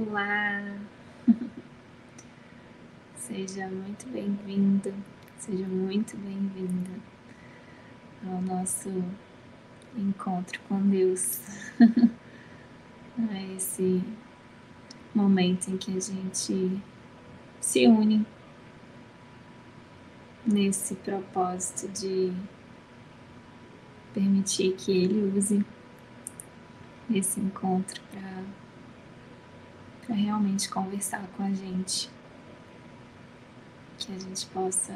Olá! Seja muito bem-vindo, seja muito bem-vinda ao nosso encontro com Deus, a esse momento em que a gente se une nesse propósito de permitir que Ele use esse encontro para realmente conversar com a gente, que a gente possa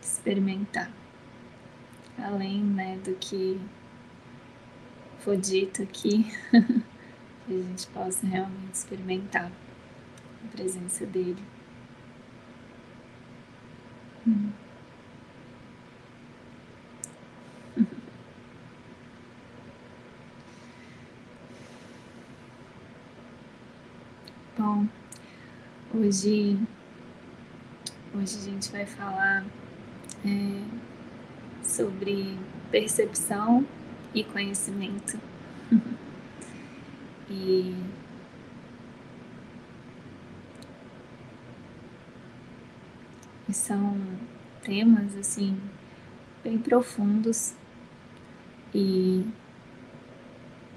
experimentar, além né, do que foi dito aqui, que a gente possa realmente experimentar a presença dele. Hum. Bom, hoje, hoje a gente vai falar é, sobre percepção e conhecimento. e E são temas assim bem profundos e,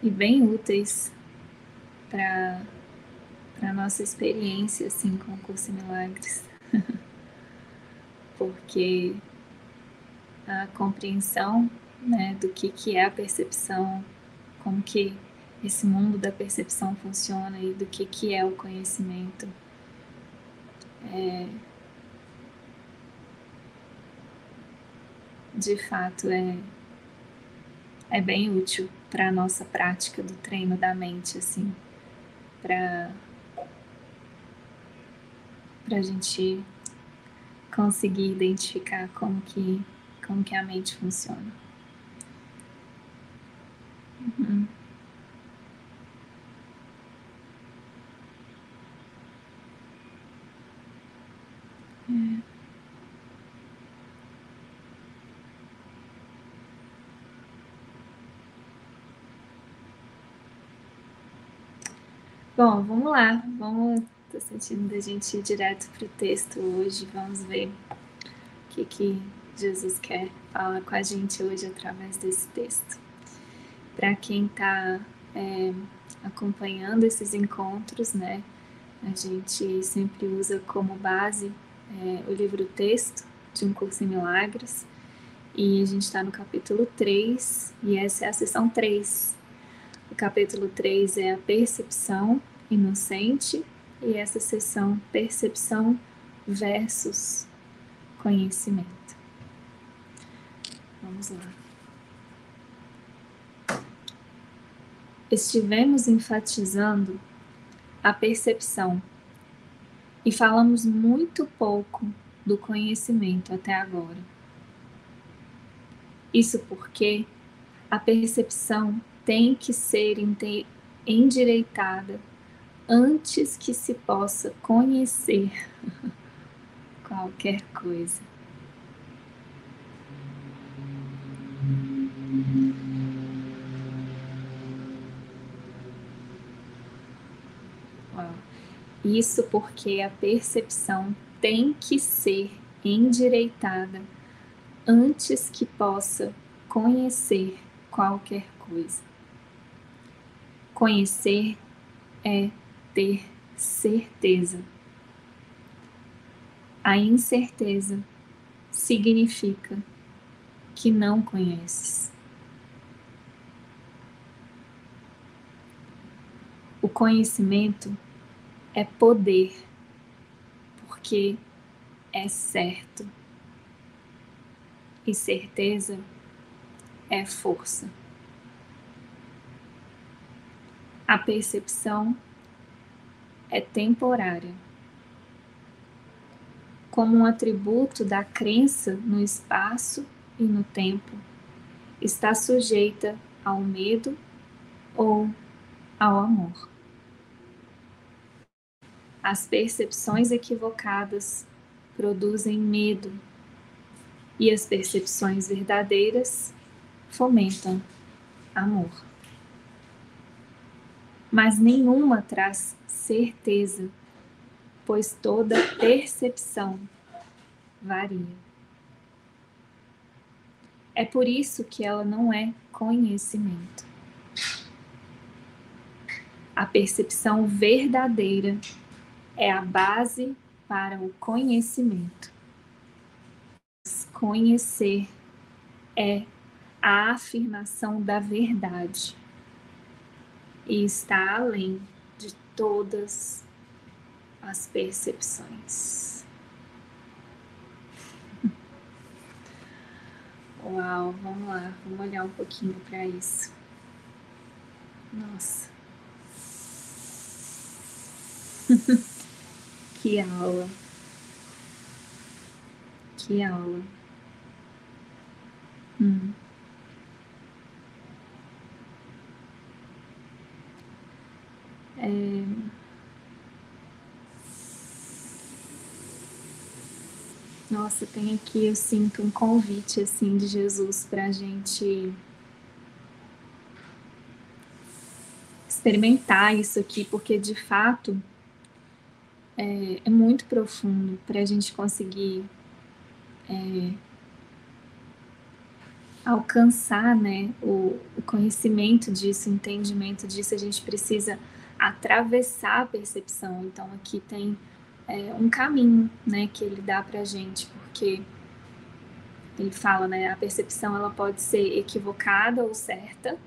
e bem úteis para a nossa experiência assim com o curso em milagres. Porque a compreensão né, do que, que é a percepção, como que esse mundo da percepção funciona e do que, que é o conhecimento. É, de fato é, é bem útil para a nossa prática do treino da mente, assim, para a gente conseguir identificar como que, como que a mente funciona. Uhum. É. Bom, vamos lá. Vamos. Tô sentindo da gente ir direto para o texto hoje. Vamos ver o que, que Jesus quer falar com a gente hoje através desse texto. Para quem está é, acompanhando esses encontros, né? A gente sempre usa como base é, o livro Texto de Um Curso em Milagres. E a gente está no capítulo 3, e essa é a sessão 3 o capítulo 3 é a percepção inocente e essa sessão percepção versus conhecimento. Vamos lá. Estivemos enfatizando a percepção e falamos muito pouco do conhecimento até agora. Isso porque a percepção tem que ser endireitada antes que se possa conhecer qualquer coisa. Isso porque a percepção tem que ser endireitada antes que possa conhecer qualquer coisa. Conhecer é ter certeza. A incerteza significa que não conheces. O conhecimento é poder, porque é certo. E certeza é força. A percepção é temporária. Como um atributo da crença no espaço e no tempo, está sujeita ao medo ou ao amor. As percepções equivocadas produzem medo e as percepções verdadeiras fomentam amor. Mas nenhuma traz certeza, pois toda percepção varia. É por isso que ela não é conhecimento. A percepção verdadeira é a base para o conhecimento. Conhecer é a afirmação da verdade e está além de todas as percepções. Uau, vamos lá, vamos olhar um pouquinho para isso. Nossa. que aula. Que aula. Hum. É... Nossa, tem aqui, eu sinto um convite assim de Jesus para a gente experimentar isso aqui, porque de fato é, é muito profundo para a gente conseguir é, alcançar né, o, o conhecimento disso, o entendimento disso, a gente precisa atravessar a percepção. Então aqui tem é, um caminho né, que ele dá para a gente, porque ele fala, né, a percepção ela pode ser equivocada ou certa,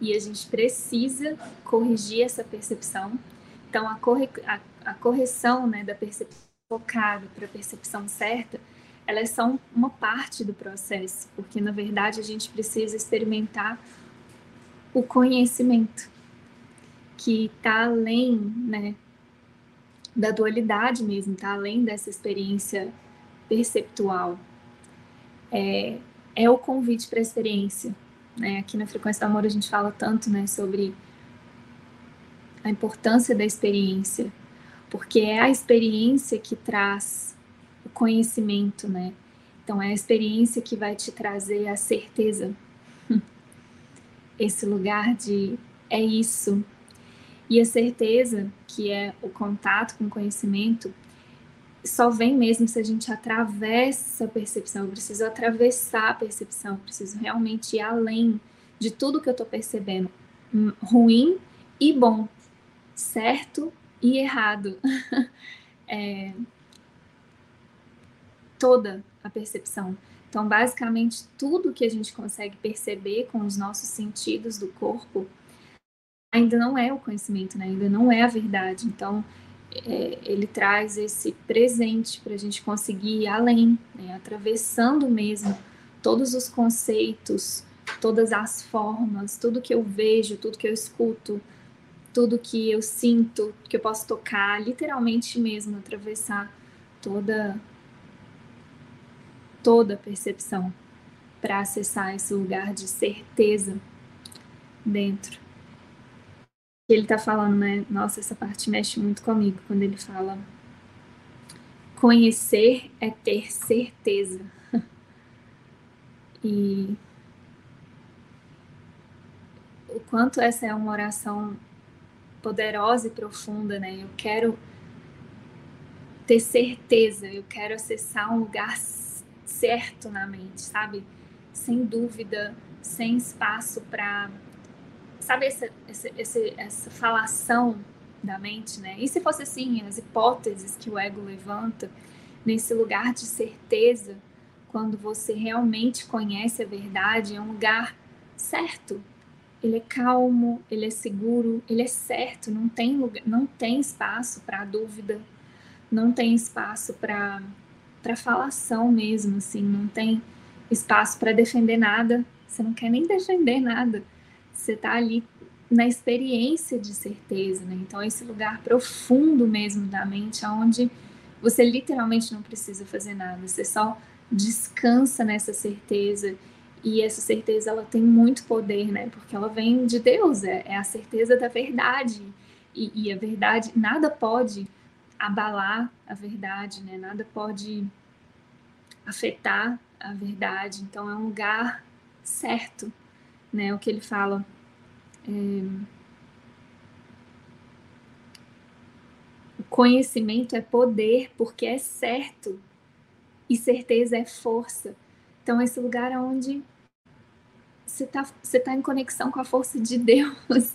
e a gente precisa corrigir essa percepção. Então a, corre, a a correção né, da percepção focada para a percepção certa, elas são uma parte do processo, porque na verdade a gente precisa experimentar o conhecimento que está além né, da dualidade mesmo, está além dessa experiência perceptual. É, é o convite para a experiência. Né? Aqui na Frequência do Amor a gente fala tanto né, sobre a importância da experiência, porque é a experiência que traz o conhecimento, né? Então é a experiência que vai te trazer a certeza. Esse lugar de é isso. E a certeza, que é o contato com o conhecimento, só vem mesmo se a gente atravessa a percepção. Eu preciso atravessar a percepção, eu preciso realmente ir além de tudo que eu estou percebendo, hum, ruim e bom, certo e errado. é, toda a percepção. Então, basicamente, tudo que a gente consegue perceber com os nossos sentidos do corpo ainda não é o conhecimento, né? ainda não é a verdade. Então, é, ele traz esse presente para a gente conseguir ir além, né? atravessando mesmo todos os conceitos, todas as formas, tudo que eu vejo, tudo que eu escuto, tudo que eu sinto, que eu posso tocar, literalmente mesmo atravessar toda toda a percepção para acessar esse lugar de certeza dentro. Ele está falando, né? Nossa, essa parte mexe muito comigo quando ele fala conhecer é ter certeza. e o quanto essa é uma oração poderosa e profunda, né? Eu quero ter certeza, eu quero acessar um lugar certo na mente, sabe? Sem dúvida, sem espaço para. Sabe essa, essa, essa, falação da mente, né? E se fosse assim, as hipóteses que o ego levanta, nesse lugar de certeza, quando você realmente conhece a verdade, é um lugar certo, ele é calmo, ele é seguro, ele é certo, não tem lugar, não tem espaço para dúvida, não tem espaço para para falação mesmo, assim, não tem espaço para defender nada. Você não quer nem defender nada. Você está ali na experiência de certeza, né? Então esse lugar profundo mesmo da mente, onde você literalmente não precisa fazer nada, você só descansa nessa certeza e essa certeza ela tem muito poder, né? Porque ela vem de Deus, é, é a certeza da verdade. E, e, a verdade, nada pode abalar a verdade, né? Nada pode afetar a verdade. Então é um lugar certo, né? O que ele fala. É... Conhecimento é poder porque é certo e certeza é força. Então, esse lugar onde você está você tá em conexão com a força de Deus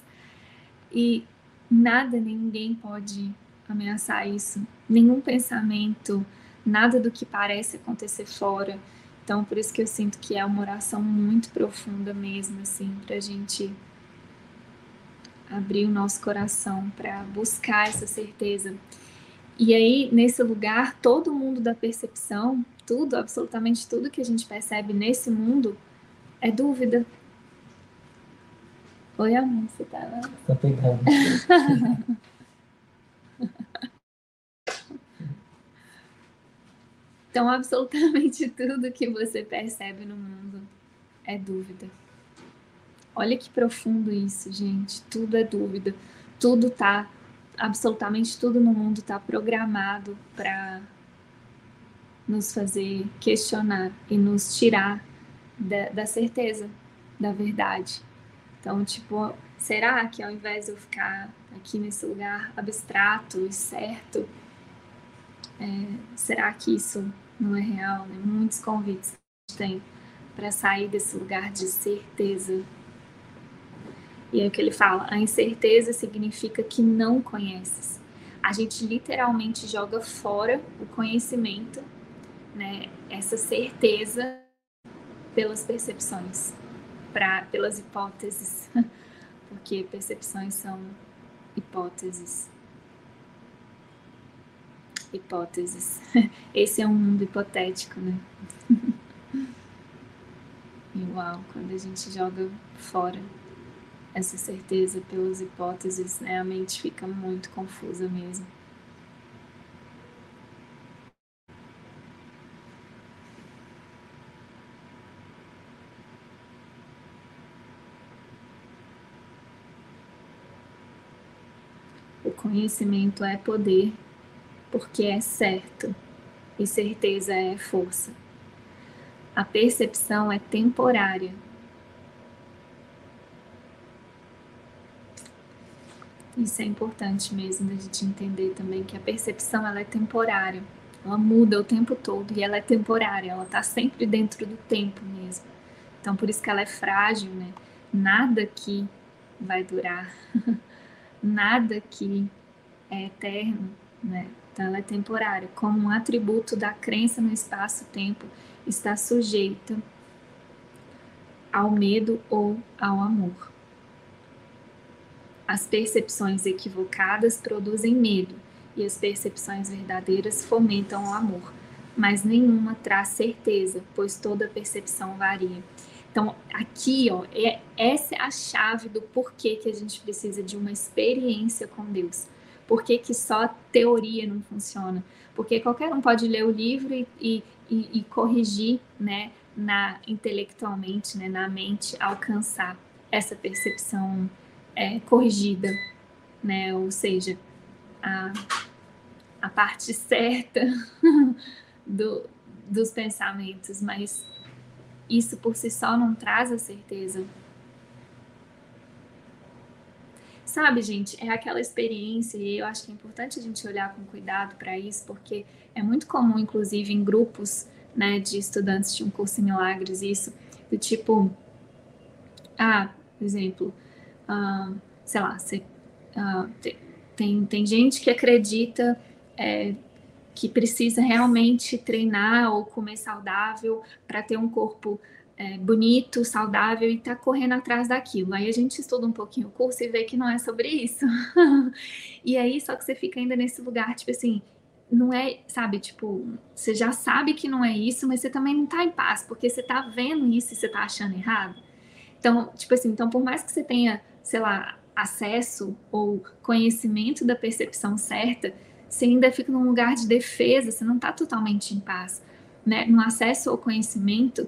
e nada, ninguém pode ameaçar isso. Nenhum pensamento, nada do que parece acontecer fora. Então, por isso que eu sinto que é uma oração muito profunda mesmo, assim, para a gente abrir o nosso coração para buscar essa certeza. E aí, nesse lugar, todo mundo da percepção, tudo, absolutamente tudo que a gente percebe nesse mundo é dúvida. Oi, amor, você tá lá? Tá pegando. Então, absolutamente tudo que você percebe no mundo é dúvida. Olha que profundo isso, gente. Tudo é dúvida. Tudo tá, absolutamente tudo no mundo tá programado para nos fazer questionar e nos tirar da, da certeza da verdade. Então, tipo, será que ao invés de eu ficar aqui nesse lugar abstrato e certo, é, será que isso não é real, né? Muitos convites que a gente tem para sair desse lugar de certeza. E é o que ele fala: a incerteza significa que não conheces. A gente literalmente joga fora o conhecimento, né? Essa certeza pelas percepções, pra, pelas hipóteses, porque percepções são hipóteses hipóteses. Esse é um mundo hipotético, né? E uau, quando a gente joga fora essa certeza pelas hipóteses, né, a mente fica muito confusa mesmo. O conhecimento é poder porque é certo e certeza é força. A percepção é temporária. Isso é importante mesmo da gente entender também que a percepção ela é temporária. Ela muda o tempo todo e ela é temporária, ela está sempre dentro do tempo mesmo. Então por isso que ela é frágil, né? Nada que vai durar, nada que é eterno, né? Então, ela é temporária, como um atributo da crença no espaço-tempo, está sujeita ao medo ou ao amor. As percepções equivocadas produzem medo e as percepções verdadeiras fomentam o amor, mas nenhuma traz certeza, pois toda percepção varia. Então, aqui, ó, é, essa é a chave do porquê que a gente precisa de uma experiência com Deus por que, que só teoria não funciona? Porque qualquer um pode ler o livro e, e, e, corrigir, né, na, intelectualmente, né, na mente, alcançar essa percepção é, corrigida, né, ou seja, a, a parte certa do, dos pensamentos, mas isso por si só não traz a certeza Sabe, gente, é aquela experiência e eu acho que é importante a gente olhar com cuidado para isso, porque é muito comum, inclusive, em grupos né, de estudantes de um curso em milagres, isso, do tipo, ah, por exemplo, ah, sei lá, ah, tem, tem gente que acredita é, que precisa realmente treinar ou comer saudável para ter um corpo é, bonito, saudável e tá correndo atrás daquilo. Aí a gente estuda um pouquinho o curso e vê que não é sobre isso. e aí, só que você fica ainda nesse lugar, tipo assim, não é, sabe, tipo, você já sabe que não é isso, mas você também não tá em paz, porque você tá vendo isso e você tá achando errado. Então, tipo assim, então por mais que você tenha, sei lá, acesso ou conhecimento da percepção certa, você ainda fica num lugar de defesa, você não tá totalmente em paz, né? No acesso ao conhecimento,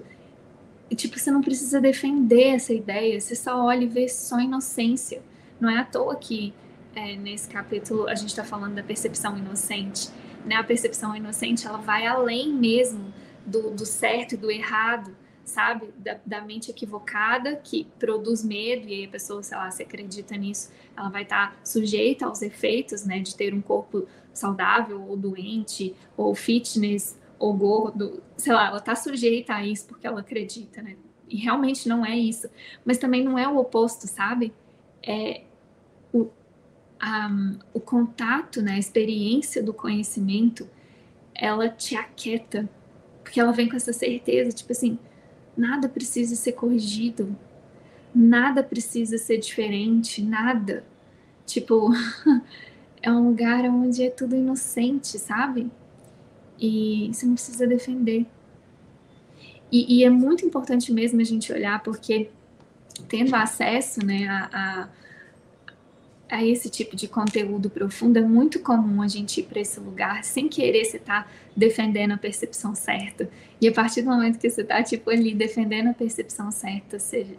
e, tipo, você não precisa defender essa ideia, você só olha e vê só inocência. Não é à toa que é, nesse capítulo a gente está falando da percepção inocente. Né? A percepção inocente ela vai além mesmo do, do certo e do errado, sabe? Da, da, mente equivocada que produz medo, e aí a pessoa, sei lá, se acredita nisso, ela vai estar sujeita aos efeitos, né, de ter um corpo saudável ou doente, ou fitness, ou gordo, sei lá, ela está sujeita a isso porque ela acredita, né? E realmente não é isso. Mas também não é o oposto, sabe? É o, a, o contato, né, a experiência do conhecimento, ela te aquieta, porque ela vem com essa certeza, tipo assim, nada precisa ser corrigido, nada precisa ser diferente, nada. Tipo, é um lugar onde é tudo inocente, sabe? E você não precisa defender. E, e é muito importante mesmo a gente olhar, porque tendo acesso né, a, a a esse tipo de conteúdo profundo, é muito comum a gente ir para esse lugar sem querer você estar tá defendendo a percepção certa. E a partir do momento que você está tipo, ali defendendo a percepção certa, você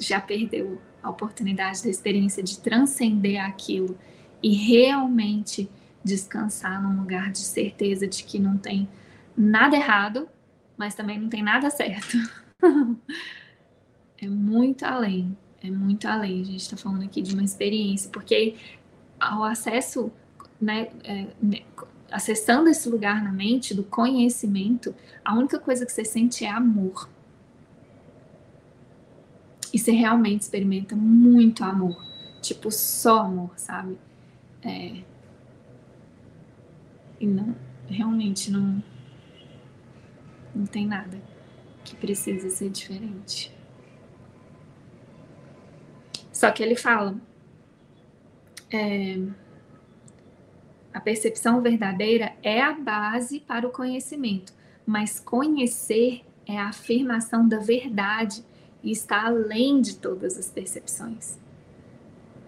já perdeu a oportunidade da experiência de transcender aquilo e realmente descansar num lugar de certeza de que não tem nada errado, mas também não tem nada certo. é muito além é muito além. A gente está falando aqui de uma experiência, porque o acesso, né, é, né, acessando esse lugar na mente do conhecimento, a única coisa que você sente é amor. E você realmente experimenta muito amor. Tipo, só amor, sabe? É... E não, realmente não, não tem nada que precisa ser diferente. Só que ele fala: é, a percepção verdadeira é a base para o conhecimento, mas conhecer é a afirmação da verdade e está além de todas as percepções.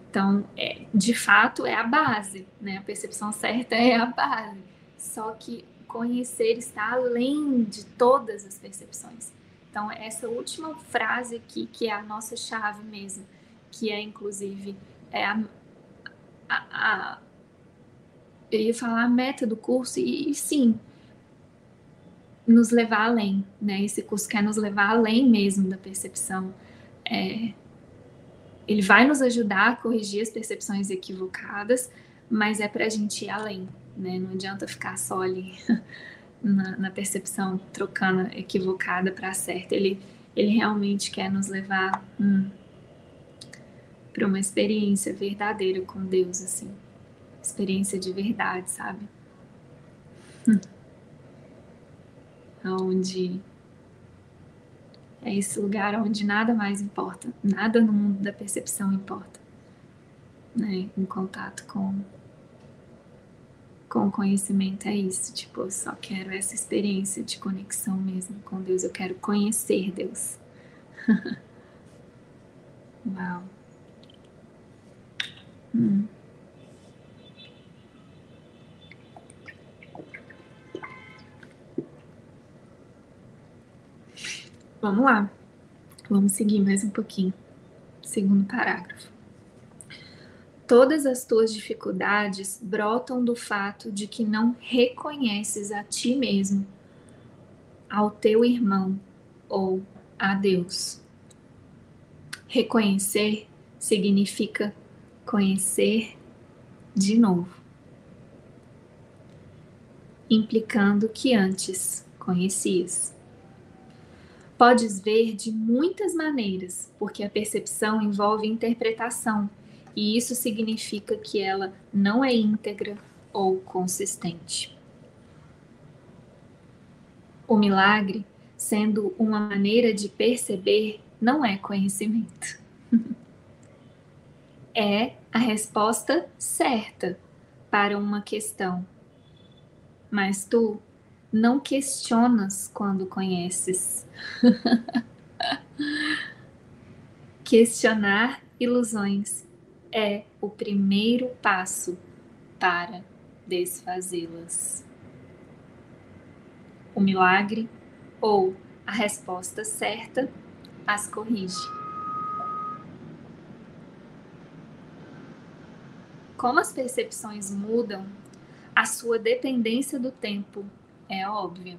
Então, é, de fato, é a base, né? A percepção certa é a base. Só que conhecer está além de todas as percepções. Então, essa última frase aqui, que é a nossa chave mesmo, que é inclusive é a, a, a, eu ia falar a meta do curso e, e, sim nos levar além, né? Esse curso quer nos levar além mesmo da percepção. É, ele vai nos ajudar a corrigir as percepções equivocadas, mas é para a gente ir além, né? Não adianta ficar só ali na, na percepção trocando equivocada para certa. Ele ele realmente quer nos levar hum, para uma experiência verdadeira com Deus, assim. Experiência de verdade, sabe? Hum. Onde é esse lugar onde nada mais importa, nada no mundo da percepção importa, né? Em contato com com o conhecimento é isso, tipo, eu só quero essa experiência de conexão mesmo com Deus, eu quero conhecer Deus. Uau. Hum. Vamos lá. Vamos seguir mais um pouquinho. Segundo parágrafo. Todas as tuas dificuldades brotam do fato de que não reconheces a ti mesmo, ao teu irmão ou a Deus. Reconhecer significa conhecer de novo, implicando que antes conhecias. Podes ver de muitas maneiras, porque a percepção envolve interpretação, e isso significa que ela não é íntegra ou consistente. O milagre, sendo uma maneira de perceber, não é conhecimento. é a resposta certa para uma questão. Mas tu não questionas quando conheces. Questionar ilusões é o primeiro passo para desfazê-las. O milagre ou a resposta certa as corrige. Como as percepções mudam, a sua dependência do tempo é óbvia.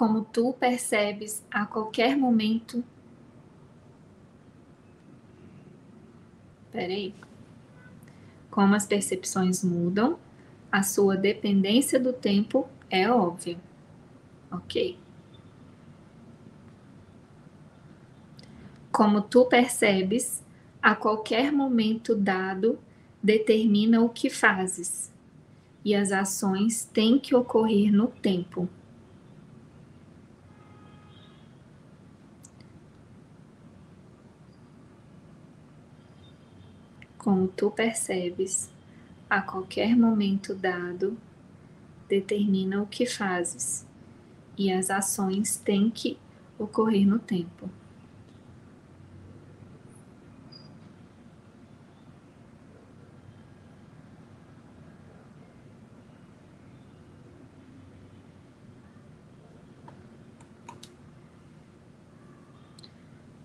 como tu percebes a qualquer momento. Peraí. Como as percepções mudam, a sua dependência do tempo é óbvia. Ok. Como tu percebes, a qualquer momento dado, determina o que fazes, e as ações têm que ocorrer no tempo. Como tu percebes, a qualquer momento dado, determina o que fazes, e as ações têm que ocorrer no tempo.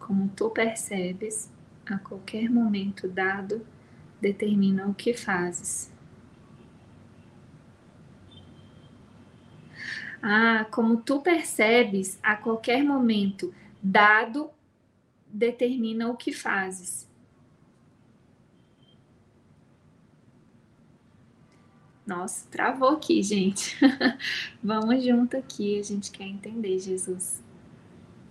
Como tu percebes, a qualquer momento dado, determina o que fazes. Ah, como tu percebes, a qualquer momento dado, determina o que fazes. Nossa, travou aqui, gente. Vamos junto aqui, a gente quer entender, Jesus.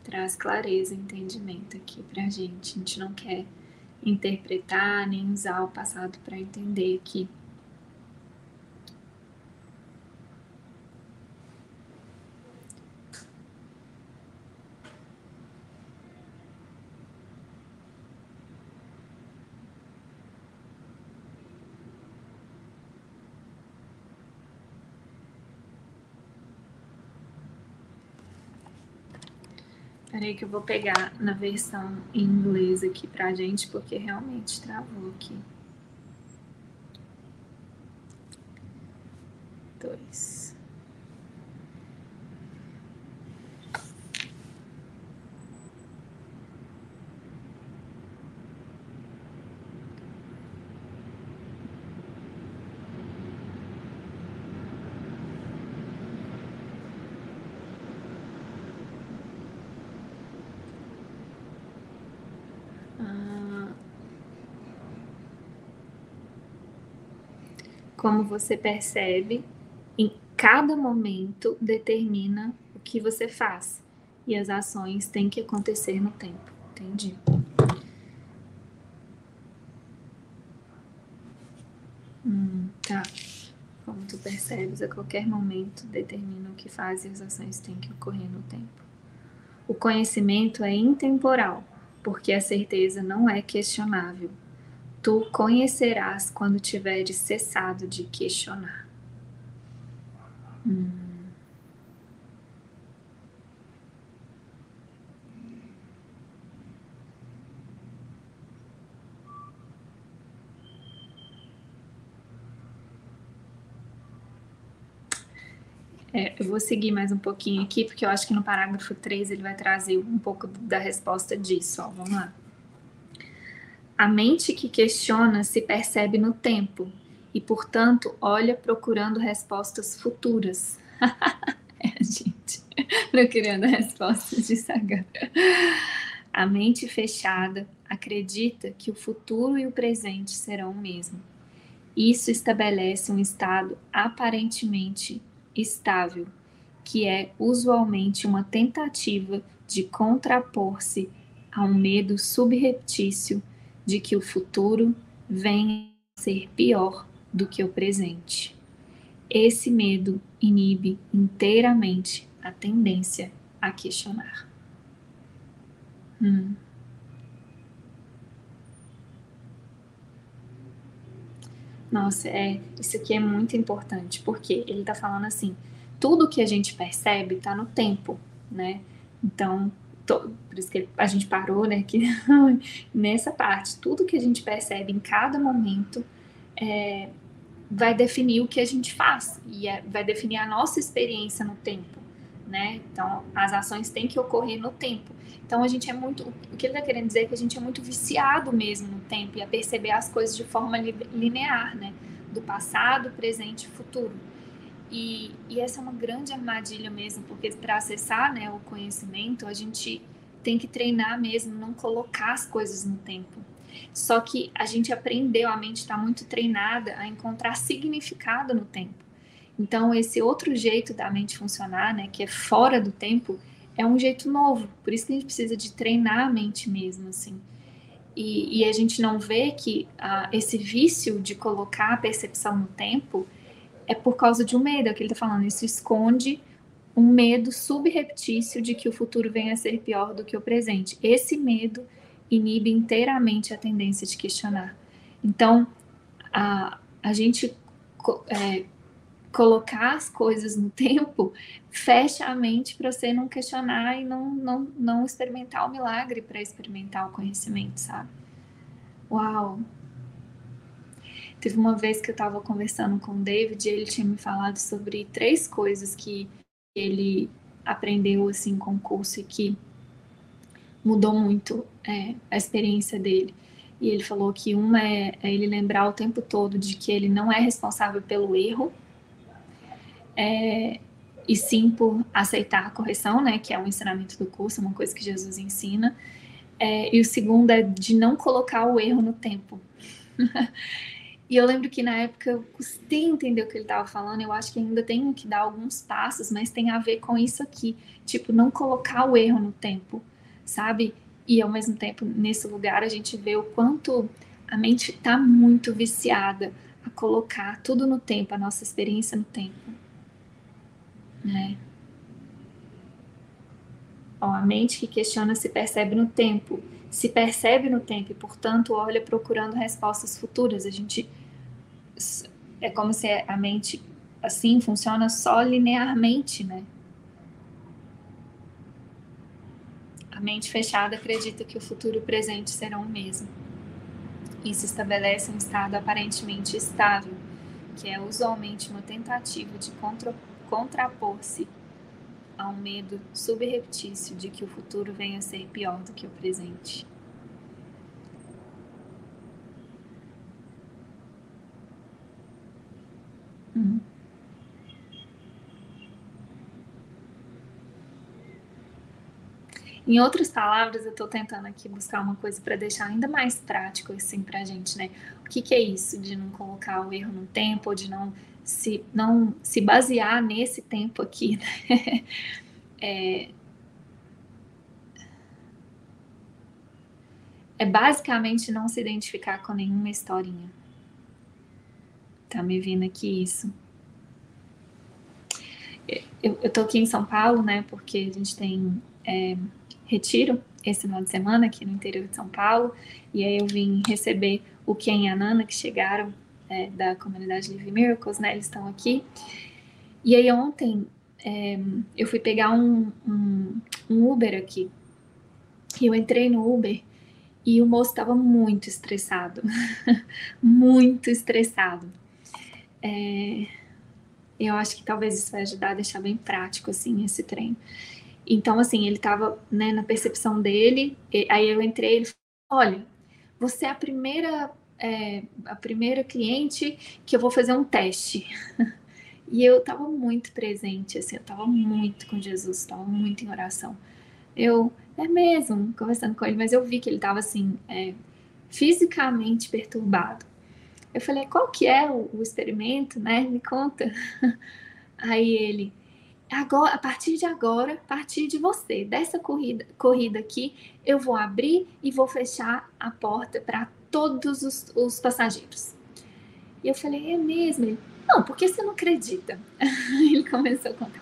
Traz clareza, entendimento aqui pra gente. A gente não quer interpretar nem usar o passado para entender aqui. Que eu vou pegar na versão em inglês aqui pra gente, porque realmente travou aqui. Dois. Como você percebe, em cada momento determina o que você faz. E as ações têm que acontecer no tempo. Entendi. Hum, tá. Como tu percebes, a qualquer momento determina o que faz e as ações têm que ocorrer no tempo. O conhecimento é intemporal, porque a certeza não é questionável tu conhecerás quando tiveres cessado de questionar. Hum. É, eu vou seguir mais um pouquinho aqui, porque eu acho que no parágrafo 3 ele vai trazer um pouco da resposta disso. Ó, vamos lá. A mente que questiona se percebe no tempo e, portanto, olha procurando respostas futuras. é a gente procurando respostas de agora. A mente fechada acredita que o futuro e o presente serão o mesmo. Isso estabelece um estado aparentemente estável, que é usualmente uma tentativa de contrapor-se a um medo subreptício de que o futuro venha a ser pior do que o presente. Esse medo inibe inteiramente a tendência a questionar. Hum. Nossa, é, isso aqui é muito importante, porque ele está falando assim, tudo que a gente percebe está no tempo, né? Então, por isso que a gente parou, né, que nessa parte, tudo que a gente percebe em cada momento é, vai definir o que a gente faz e é, vai definir a nossa experiência no tempo, né? Então, as ações têm que ocorrer no tempo. Então, a gente é muito, o que ele está querendo dizer é que a gente é muito viciado mesmo no tempo e a perceber as coisas de forma linear, né? Do passado, presente e futuro. E, e, essa é uma grande armadilha mesmo, porque para acessar né, o conhecimento, a gente tem que treinar mesmo, não colocar as coisas no tempo. Só que a gente aprendeu, a mente está muito treinada a encontrar significado no tempo. Então, esse outro jeito da mente funcionar, né, que é fora do tempo, é um jeito novo. Por isso que a gente precisa de treinar a mente mesmo, assim. E, e a gente não vê que ah, esse vício de colocar a percepção no tempo é por causa de um medo, é o que ele está falando. Isso esconde um medo subreptício de que o futuro venha a ser pior do que o presente. Esse medo inibe inteiramente a tendência de questionar. Então, a, a gente é, colocar as coisas no tempo fecha a mente para você não questionar e não, não, não experimentar o milagre para experimentar o conhecimento, sabe? Uau! Teve uma vez que eu estava conversando com o David e ele tinha me falado sobre três coisas que ele aprendeu assim com o curso e que mudou muito é, a experiência dele. E ele falou que uma é, é, ele lembrar o tempo todo de que ele não é responsável pelo erro, é, e sim por aceitar a correção, né, que é um ensinamento do curso, uma coisa que Jesus ensina. É, e o segundo é de não colocar o erro no tempo. E eu lembro que na época eu custei entender o que ele estava falando. Eu acho que ainda tenho que dar alguns passos, mas tem a ver com isso aqui. Tipo, não colocar o erro no tempo, sabe? E ao mesmo tempo, nesse lugar, a gente vê o quanto a mente está muito viciada a colocar tudo no tempo, a nossa experiência no tempo. Né? Ó, a mente que questiona se percebe no tempo se percebe no tempo e, portanto, olha procurando respostas futuras. A gente é como se a mente assim funciona só linearmente, né? A mente fechada acredita que o futuro e o presente serão o mesmo. Isso estabelece um estado aparentemente estável, que é usualmente uma tentativa de contra, contrapor-se a um medo subreptício de que o futuro venha a ser pior do que o presente. Hum. Em outras palavras, eu estou tentando aqui buscar uma coisa para deixar ainda mais prático assim para a gente, né? O que, que é isso de não colocar o erro no tempo, ou de não se, não se basear nesse tempo aqui, né? É, é basicamente não se identificar com nenhuma historinha. Tá me vindo aqui isso. Eu, eu tô aqui em São Paulo, né? Porque a gente tem é, retiro esse final de semana aqui no interior de São Paulo. E aí eu vim receber o Ken e a Nana que chegaram é, da comunidade Live Miracles, né? Eles estão aqui. E aí ontem é, eu fui pegar um, um, um, Uber aqui. E eu entrei no Uber e o moço estava muito estressado. muito estressado. É, eu acho que talvez isso vai ajudar a deixar bem prático, assim, esse treino. Então, assim, ele estava né, na percepção dele, aí eu entrei, ele falou, olha, você é a primeira é, a primeira cliente que eu vou fazer um teste. e eu estava muito presente, assim, eu estava muito com Jesus, estava muito em oração. Eu, é mesmo, conversando com ele, mas eu vi que ele estava assim, é, fisicamente perturbado. Eu falei, qual que é o, o experimento, né? Me conta. Aí ele, agora, a partir de agora, a partir de você, dessa corrida, corrida aqui, eu vou abrir e vou fechar a porta para todos os, os passageiros. E eu falei, é mesmo? Ele, não, porque você não acredita? Ele começou a contar.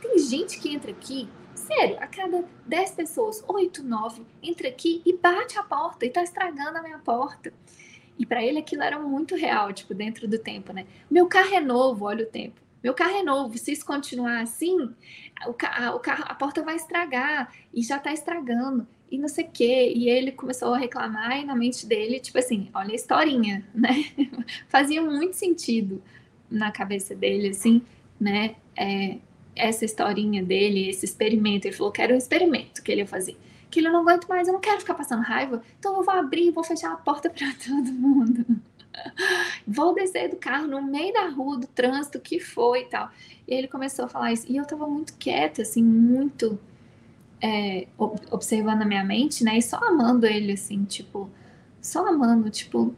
Tem gente que entra aqui, sério, a cada 10 pessoas, 8, 9, entra aqui e bate a porta e tá estragando a minha porta. E para ele aquilo era muito real, tipo, dentro do tempo, né? Meu carro é novo, olha o tempo. Meu carro é novo, se isso continuar assim, o, ca o carro, a porta vai estragar e já tá estragando e não sei o quê. E ele começou a reclamar e na mente dele, tipo assim, olha a historinha, né? Fazia muito sentido na cabeça dele, assim, né? É, essa historinha dele, esse experimento. Ele falou que era um experimento que ele ia fazer. Que ele não aguenta mais, eu não quero ficar passando raiva, então eu vou abrir vou fechar a porta para todo mundo. Vou descer do carro no meio da rua, do trânsito, que foi e tal. E ele começou a falar isso. E eu tava muito quieta, assim, muito é, observando a minha mente, né? E só amando ele, assim, tipo, só amando, tipo,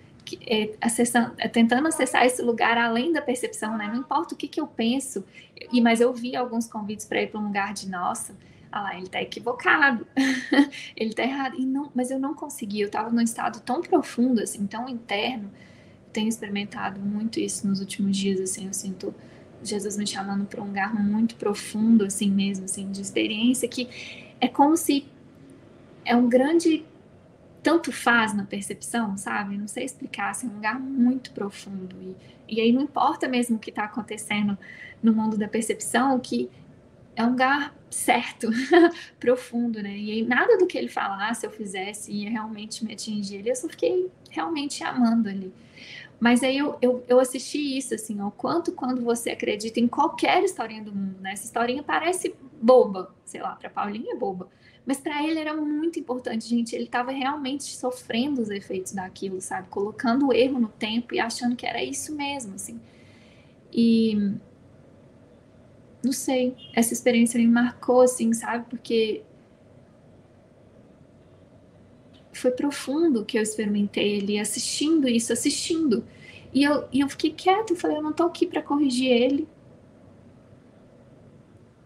é, acessando, é, tentando acessar esse lugar além da percepção, né? Não importa o que, que eu penso. E, mas eu vi alguns convites para ir para um lugar de nossa ah lá, ele tá equivocado, ele tá errado. E não, mas eu não consegui, eu tava num estado tão profundo, assim, tão interno. Tenho experimentado muito isso nos últimos dias, assim, eu sinto Jesus me chamando para um lugar muito profundo, assim mesmo, assim, de experiência, que é como se é um grande tanto faz na percepção, sabe? Não sei explicar, assim, um lugar muito profundo. E, e aí não importa mesmo o que está acontecendo no mundo da percepção, que é um lugar certo, profundo, né? E aí nada do que ele falasse, eu fizesse, ia realmente me atingir. Eu só fiquei realmente amando ali. Mas aí eu, eu, eu assisti isso, assim, o quanto quando você acredita em qualquer historinha do mundo, né? Essa historinha parece boba, sei lá, para Paulinha é boba. Mas para ele era muito importante, gente. Ele estava realmente sofrendo os efeitos daquilo, sabe? Colocando o erro no tempo e achando que era isso mesmo, assim. E não sei, essa experiência me marcou, assim, sabe? Porque foi profundo que eu experimentei ele assistindo isso, assistindo. E eu, e eu fiquei quieta, eu falei, eu não tô aqui para corrigir ele.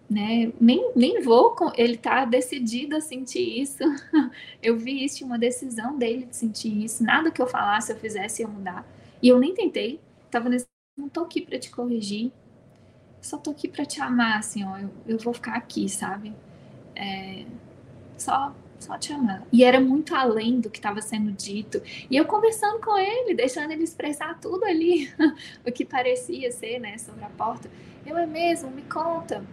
Né? Nem, nem vou, ele tá decidido a sentir isso. eu vi isso, uma decisão dele de sentir isso. Nada que eu falasse, eu fizesse ia mudar. E eu nem tentei. Tava nesse, não tô aqui para te corrigir só tô aqui para te amar, assim, ó, eu, eu vou ficar aqui, sabe? É, só, só te amar. E era muito além do que estava sendo dito. E eu conversando com ele, deixando ele expressar tudo ali, o que parecia ser, né, sobre a porta. Eu é mesmo, me conta.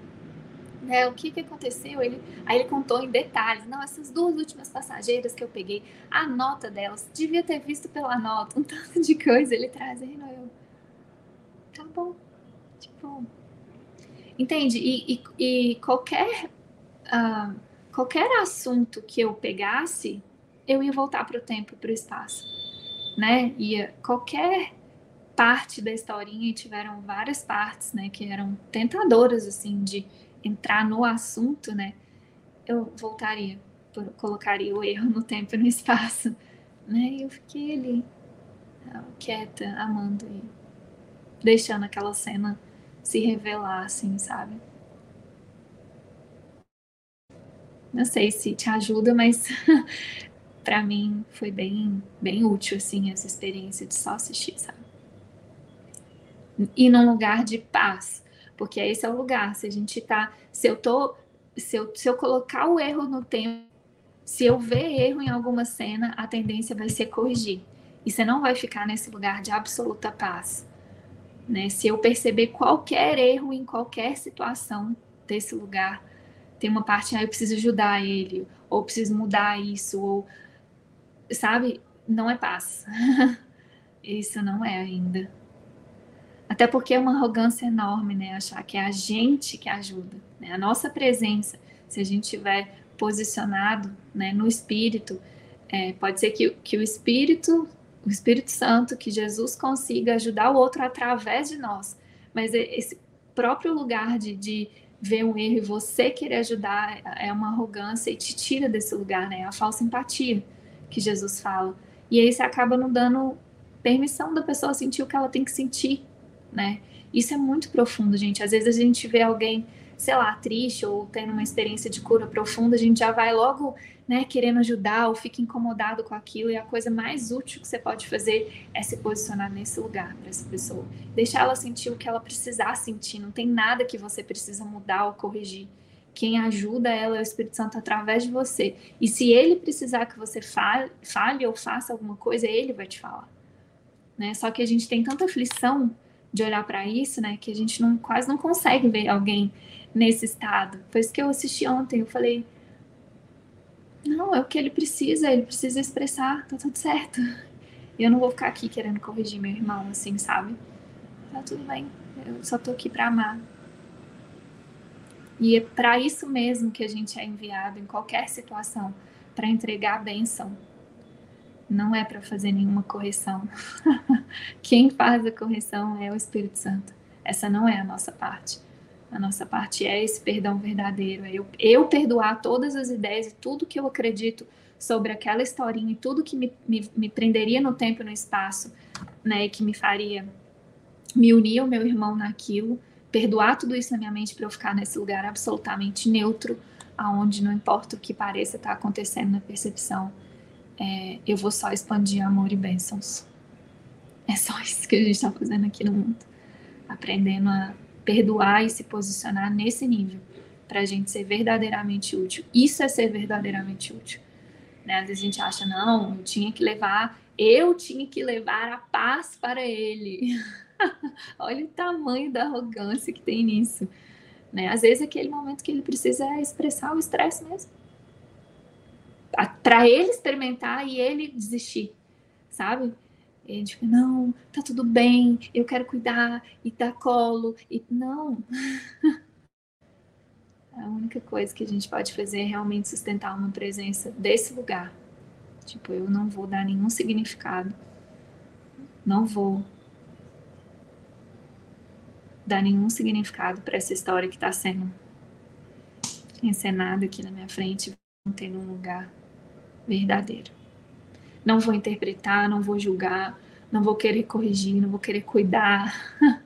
Né, o que, que aconteceu? Ele, aí ele contou em detalhes. Não, essas duas últimas passageiras que eu peguei, a nota delas, devia ter visto pela nota, um tanto de coisa ele trazendo. Eu, tá bom. Tipo, Entende? E, e, e qualquer, uh, qualquer assunto que eu pegasse, eu ia voltar para o tempo, para o espaço. Né? Ia qualquer parte da historinha, e tiveram várias partes, né, que eram tentadoras, assim, de entrar no assunto, né, eu voltaria, colocaria o erro no tempo e no espaço, né, e eu fiquei ali, quieta, amando e deixando aquela cena se revelar, assim, sabe? Não sei se te ajuda, mas para mim foi bem, bem útil, assim, essa experiência de só assistir, sabe? E num lugar de paz, porque esse é o lugar. Se a gente tá, se eu tô, se eu, se eu colocar o erro no tempo, se eu ver erro em alguma cena, a tendência vai ser corrigir. E você não vai ficar nesse lugar de absoluta paz. Né? Se eu perceber qualquer erro em qualquer situação desse lugar, tem uma parte, ah, eu preciso ajudar ele, ou preciso mudar isso, ou sabe? Não é paz. isso não é ainda. Até porque é uma arrogância enorme, né? Achar que é a gente que ajuda, né? A nossa presença, se a gente estiver posicionado né, no espírito, é, pode ser que, que o espírito o Espírito Santo, que Jesus consiga ajudar o outro através de nós. Mas esse próprio lugar de, de ver um erro e você querer ajudar é uma arrogância e te tira desse lugar, né? É a falsa empatia que Jesus fala. E aí você acaba não dando permissão da pessoa sentir o que ela tem que sentir, né? Isso é muito profundo, gente. Às vezes a gente vê alguém, sei lá, triste ou tendo uma experiência de cura profunda, a gente já vai logo né, querendo ajudar ou fica incomodado com aquilo, e a coisa mais útil que você pode fazer é se posicionar nesse lugar para essa pessoa. Deixar ela sentir o que ela precisar sentir, não tem nada que você precisa mudar ou corrigir. Quem ajuda ela é o Espírito Santo através de você. E se ele precisar que você fale, fale ou faça alguma coisa, ele vai te falar. Né? Só que a gente tem tanta aflição de olhar para isso, né, que a gente não, quase não consegue ver alguém nesse estado. Foi isso que eu assisti ontem, eu falei, não, é o que ele precisa, ele precisa expressar, tá tudo certo. E eu não vou ficar aqui querendo corrigir meu irmão, assim, sabe? Tá tudo bem, eu só tô aqui para amar. E é para isso mesmo que a gente é enviado em qualquer situação, para entregar a bênção. Não é para fazer nenhuma correção. Quem faz a correção é o Espírito Santo. Essa não é a nossa parte. A nossa parte é esse perdão verdadeiro. É eu, eu perdoar todas as ideias e tudo que eu acredito sobre aquela historinha e tudo que me, me, me prenderia no tempo e no espaço, né? E que me faria me unir ao meu irmão naquilo. Perdoar tudo isso na minha mente para eu ficar nesse lugar absolutamente neutro, aonde não importa o que pareça estar tá acontecendo na percepção é, eu vou só expandir amor e bênçãos. É só isso que a gente está fazendo aqui no mundo. Aprendendo a perdoar e se posicionar nesse nível para a gente ser verdadeiramente útil. Isso é ser verdadeiramente útil. Né? Às vezes a gente acha, não, eu tinha que levar, eu tinha que levar a paz para ele. Olha o tamanho da arrogância que tem nisso. Né? Às vezes aquele momento que ele precisa é expressar o estresse mesmo para ele experimentar e ele desistir, sabe? E gente fica, não, tá tudo bem, eu quero cuidar e dar colo. E não. a única coisa que a gente pode fazer é realmente sustentar uma presença desse lugar. Tipo, eu não vou dar nenhum significado. Não vou dar nenhum significado para essa história que está sendo encenada aqui na minha frente, não ter um lugar verdadeiro. Não vou interpretar, não vou julgar, não vou querer corrigir, não vou querer cuidar.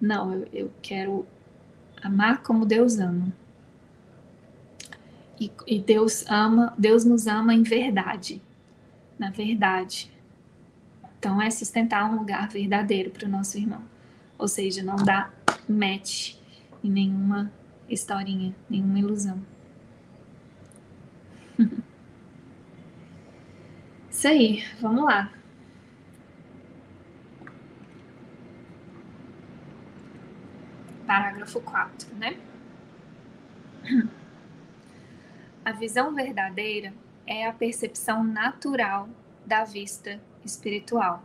Não, eu, eu quero amar como Deus ama. E, e, Deus ama, Deus nos ama em verdade, na verdade. Então é sustentar um lugar verdadeiro para o nosso irmão. Ou seja, não dar match em nenhuma historinha, nenhuma ilusão. Isso aí, vamos lá. Parágrafo 4, né? A visão verdadeira é a percepção natural da vista espiritual,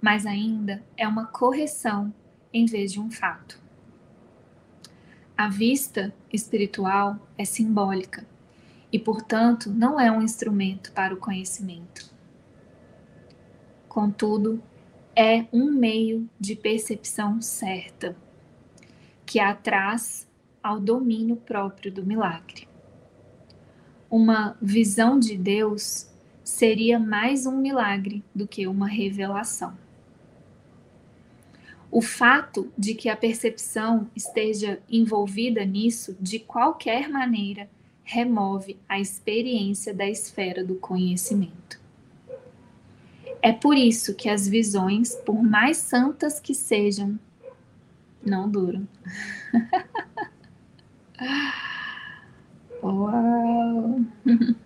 mas ainda é uma correção em vez de um fato. A vista espiritual é simbólica e, portanto, não é um instrumento para o conhecimento. Contudo, é um meio de percepção certa, que a traz ao domínio próprio do milagre. Uma visão de Deus seria mais um milagre do que uma revelação. O fato de que a percepção esteja envolvida nisso de qualquer maneira remove a experiência da esfera do conhecimento. É por isso que as visões, por mais santas que sejam, não duram. Uau!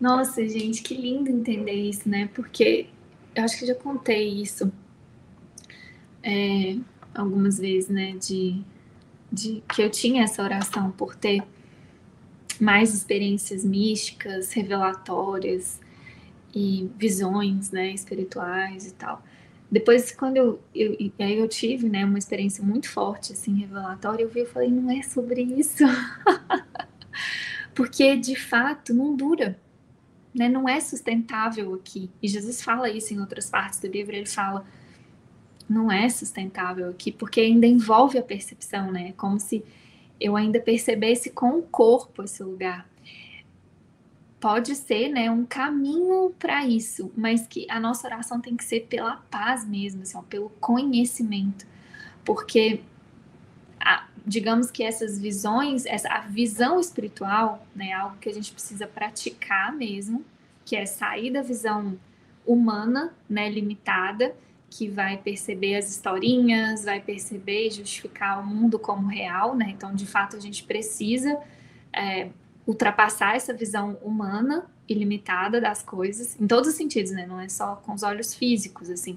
Nossa, gente, que lindo entender isso, né? Porque eu acho que já contei isso é, algumas vezes, né? De, de que eu tinha essa oração por ter mais experiências místicas, revelatórias e visões, né? Espirituais e tal. Depois, quando eu, eu, aí eu tive, né, uma experiência muito forte, assim, revelatória, eu vi, eu falei, não é sobre isso. Porque, de fato, não dura né, não é sustentável aqui. E Jesus fala isso em outras partes do livro, ele fala não é sustentável aqui, porque ainda envolve a percepção, né? Como se eu ainda percebesse com o corpo esse lugar. Pode ser, né, um caminho para isso, mas que a nossa oração tem que ser pela paz mesmo, assim, ó, pelo conhecimento. Porque digamos que essas visões, essa a visão espiritual, né, é algo que a gente precisa praticar mesmo, que é sair da visão humana, né, limitada, que vai perceber as historinhas, vai perceber e justificar o mundo como real, né? Então, de fato, a gente precisa é, ultrapassar essa visão humana e limitada das coisas, em todos os sentidos, né? Não é só com os olhos físicos, assim,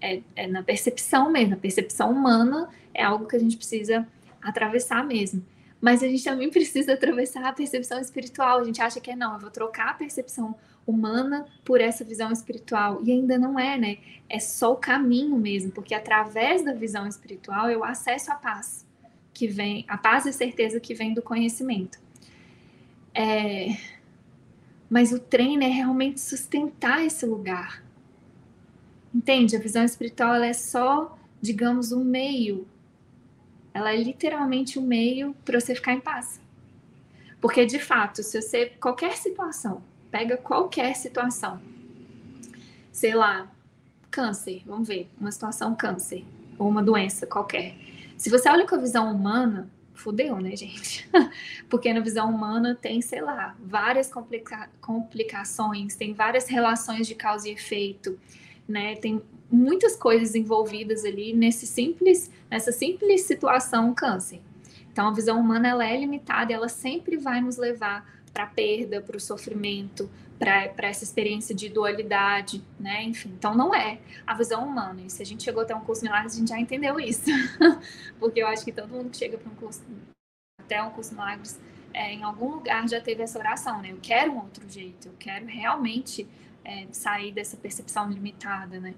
é, é na percepção mesmo. A percepção humana é algo que a gente precisa atravessar mesmo. Mas a gente também precisa atravessar a percepção espiritual. A gente acha que é não, eu vou trocar a percepção humana por essa visão espiritual. E ainda não é, né? É só o caminho mesmo, porque através da visão espiritual eu acesso a paz que vem, a paz e a certeza que vem do conhecimento. É, mas o treino é realmente sustentar esse lugar. Entende? A visão espiritual é só, digamos, um meio. Ela é literalmente o um meio para você ficar em paz. Porque, de fato, se você. Qualquer situação, pega qualquer situação. Sei lá, câncer, vamos ver, uma situação câncer, ou uma doença qualquer. Se você olha com a visão humana, fudeu, né, gente? Porque na visão humana tem, sei lá, várias complica complicações, tem várias relações de causa e efeito, né? Tem muitas coisas envolvidas ali nesse simples, nessa simples situação câncer. Então a visão humana ela é limitada, ela sempre vai nos levar para a perda, para o sofrimento, para essa experiência de dualidade, né? Enfim, então não é a visão humana. E se a gente chegou até um curso milagres, a gente já entendeu isso. Porque eu acho que todo mundo que chega para um curso, até um curso milagres, é, em algum lugar já teve essa oração, né? Eu quero um outro jeito, eu quero realmente é, sair dessa percepção limitada, né?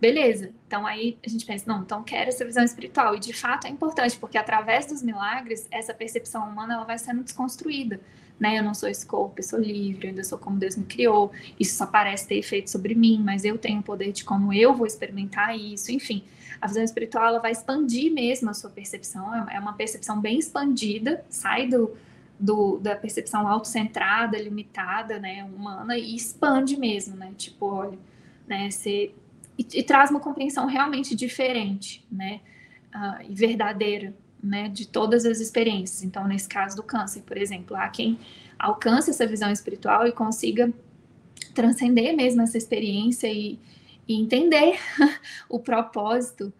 Beleza, então aí a gente pensa, não, então quero essa visão espiritual. E de fato é importante, porque através dos milagres, essa percepção humana ela vai sendo desconstruída né? Eu não sou esse corpo, eu sou livre, eu ainda sou como Deus me criou. Isso só parece ter efeito sobre mim, mas eu tenho o poder de como eu vou experimentar isso. Enfim, a visão espiritual ela vai expandir mesmo a sua percepção. É uma percepção bem expandida, sai do, do da percepção autocentrada, limitada, né, humana e expande mesmo, né? Tipo, olha, né? Você e, e traz uma compreensão realmente diferente, né? Uh, e verdadeira né, de todas as experiências. Então, nesse caso do câncer, por exemplo, há quem alcance essa visão espiritual e consiga transcender mesmo essa experiência e, e entender o propósito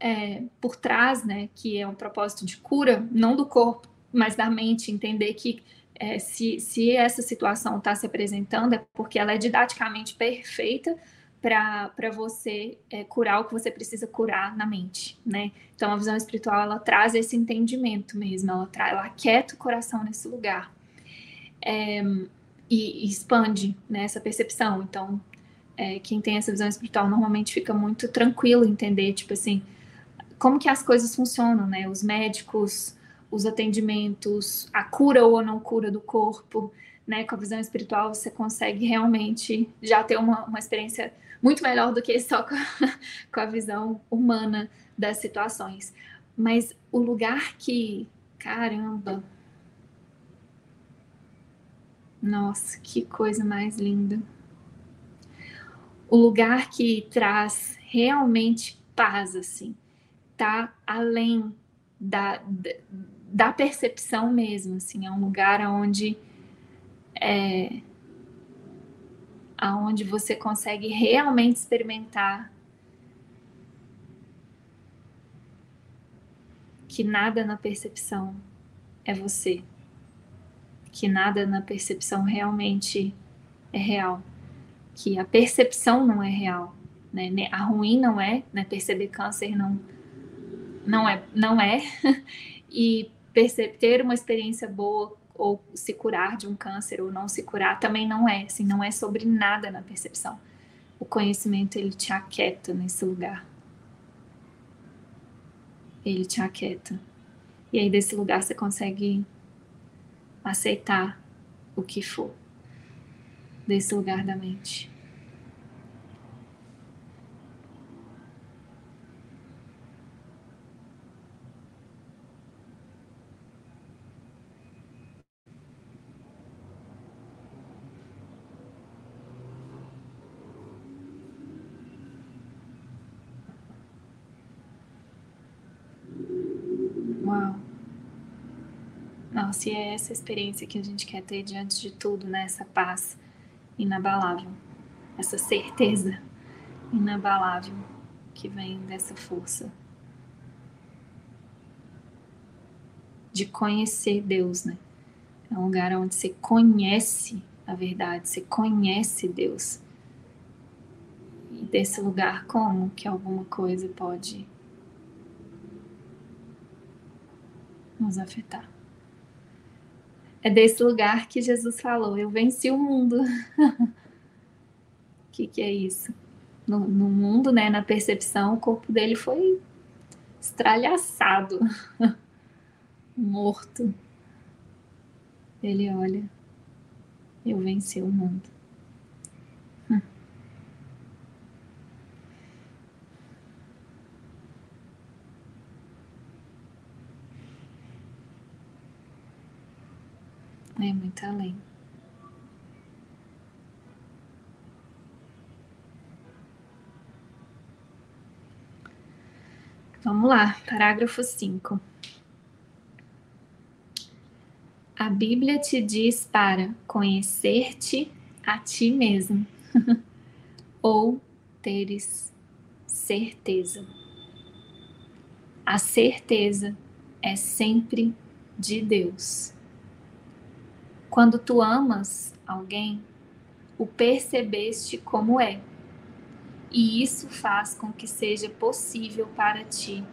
é, por trás, né, que é um propósito de cura, não do corpo, mas da mente, entender que é, se, se essa situação está se apresentando é porque ela é didaticamente perfeita para você é, curar o que você precisa curar na mente, né? Então a visão espiritual ela traz esse entendimento mesmo, ela, traz, ela aquieta o coração nesse lugar é, e, e, expande né, essa percepção. Então é, quem tem essa visão espiritual normalmente fica muito tranquilo entender, tipo assim, como que as coisas funcionam, né? Os médicos, os atendimentos, a cura ou não cura do corpo, né? Com a visão espiritual você consegue realmente já ter uma, uma experiência muito melhor do que só com a, com a visão humana das situações. Mas o lugar que, caramba, nossa, que coisa mais linda. O lugar que traz realmente paz, assim, tá além da, da, da percepção mesmo, assim, é um lugar onde é, aonde você consegue realmente experimentar que nada na percepção é você, que nada na percepção realmente é real, que a percepção não é real, né? A ruim não é, né? Perceber câncer não não é, não é, e ter uma experiência boa ou se curar de um câncer ou não se curar também não é, assim, não é sobre nada na percepção. O conhecimento ele te aquieta nesse lugar. Ele te aquieta. E aí desse lugar você consegue aceitar o que for. Desse lugar da mente. Se é essa experiência que a gente quer ter diante de tudo, né? Essa paz inabalável, essa certeza inabalável que vem dessa força de conhecer Deus, né? É um lugar onde você conhece a verdade, você conhece Deus. E desse lugar, como que alguma coisa pode nos afetar. É desse lugar que Jesus falou: Eu venci o mundo. O que, que é isso? No, no, mundo, né, na percepção, o corpo dele foi estralhaçado, morto. Ele olha: Eu venci o mundo. É muito além. Vamos lá, parágrafo 5. A Bíblia te diz para conhecer-te a ti mesmo ou teres certeza. A certeza é sempre de Deus. Quando tu amas alguém, o percebeste como é, e isso faz com que seja possível para ti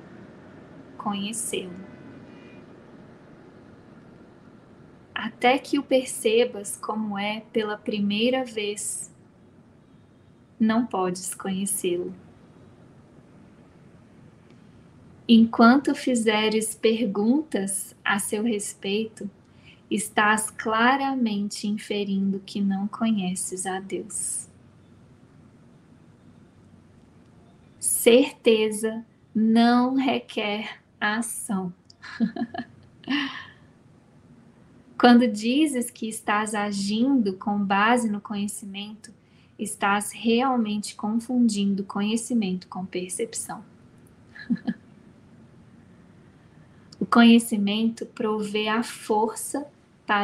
conhecê-lo. Até que o percebas como é pela primeira vez, não podes conhecê-lo. Enquanto fizeres perguntas a seu respeito, estás claramente inferindo que não conheces a Deus. Certeza não requer ação. Quando dizes que estás agindo com base no conhecimento, estás realmente confundindo conhecimento com percepção. o conhecimento provê a força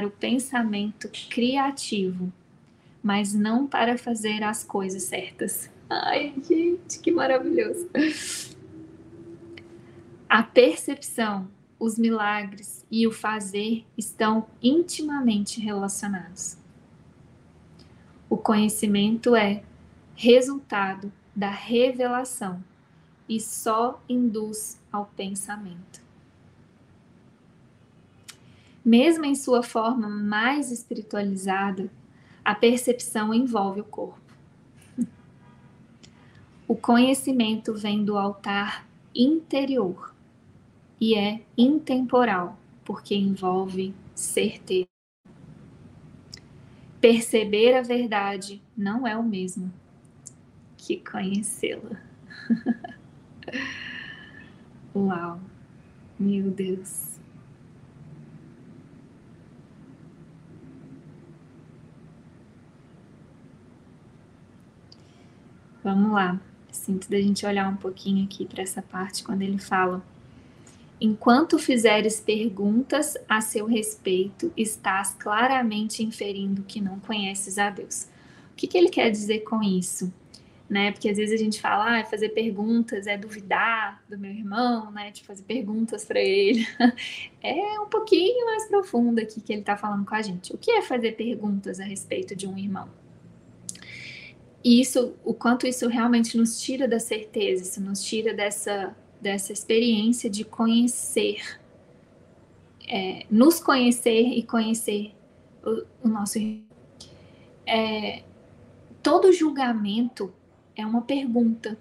o pensamento criativo, mas não para fazer as coisas certas. Ai, gente, que maravilhoso! A percepção, os milagres e o fazer estão intimamente relacionados. O conhecimento é resultado da revelação e só induz ao pensamento. Mesmo em sua forma mais espiritualizada, a percepção envolve o corpo. O conhecimento vem do altar interior e é intemporal, porque envolve certeza. Perceber a verdade não é o mesmo que conhecê-la. Uau, meu Deus. Vamos lá. Sinto da gente olhar um pouquinho aqui para essa parte quando ele fala: Enquanto fizeres perguntas a seu respeito, estás claramente inferindo que não conheces a Deus. O que, que ele quer dizer com isso? Né? Porque às vezes a gente fala, ah, fazer perguntas é duvidar do meu irmão, né? De fazer perguntas para ele. É um pouquinho mais profundo aqui que ele está falando com a gente. O que é fazer perguntas a respeito de um irmão? E isso, o quanto isso realmente nos tira da certeza, isso nos tira dessa, dessa experiência de conhecer, é, nos conhecer e conhecer o, o nosso é, todo julgamento é uma pergunta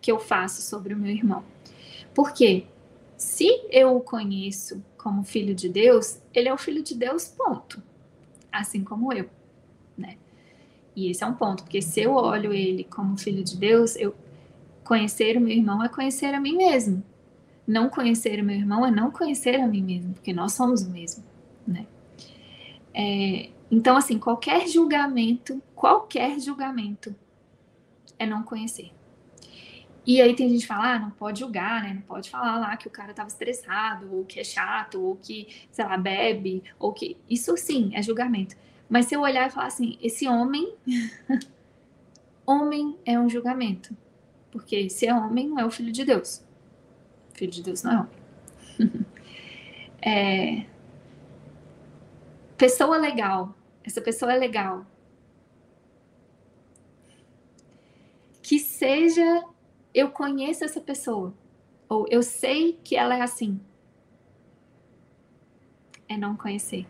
que eu faço sobre o meu irmão. Porque se eu o conheço como filho de Deus, ele é o filho de Deus, ponto. Assim como eu? E esse é um ponto, porque se eu olho ele como filho de Deus, eu conhecer o meu irmão é conhecer a mim mesmo. Não conhecer o meu irmão é não conhecer a mim mesmo, porque nós somos o mesmo, né? É, então, assim, qualquer julgamento, qualquer julgamento é não conhecer. E aí tem gente que fala, ah, não pode julgar, né? Não pode falar lá que o cara tava estressado, ou que é chato, ou que, sei lá, bebe, ou que. Isso sim é julgamento. Mas se eu olhar e falar assim, esse homem, homem é um julgamento. Porque se é homem, não é o filho de Deus. O filho de Deus não é homem. é... Pessoa legal. Essa pessoa é legal. Que seja, eu conheço essa pessoa. Ou eu sei que ela é assim. é não conhecer.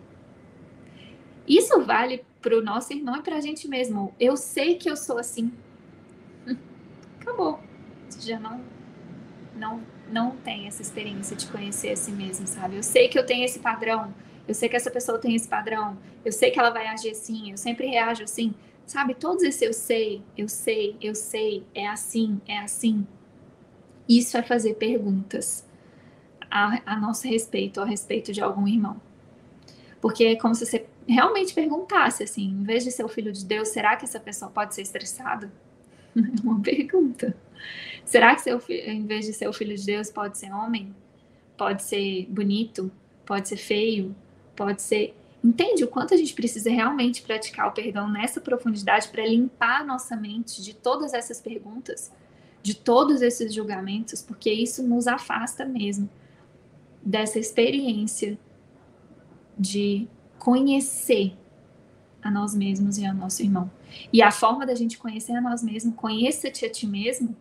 Isso vale para o nosso irmão e para a gente mesmo. Eu sei que eu sou assim. Acabou. Você já não, não, não tem essa experiência de conhecer a si mesmo, sabe? Eu sei que eu tenho esse padrão. Eu sei que essa pessoa tem esse padrão. Eu sei que ela vai agir assim. Eu sempre reajo assim. Sabe? Todos esses eu sei, eu sei, eu sei, é assim, é assim. Isso é fazer perguntas a, a nosso respeito, ao respeito de algum irmão. Porque é como se você realmente perguntasse assim, em vez de ser o filho de Deus, será que essa pessoa pode ser estressada? É uma pergunta. Será que seu em vez de ser o filho de Deus, pode ser homem? Pode ser bonito? Pode ser feio? Pode ser. Entende o quanto a gente precisa realmente praticar o perdão nessa profundidade para limpar nossa mente de todas essas perguntas, de todos esses julgamentos, porque isso nos afasta mesmo dessa experiência de conhecer a nós mesmos e ao nosso irmão. E a forma da gente conhecer a nós mesmos, conheça-te a ti mesmo,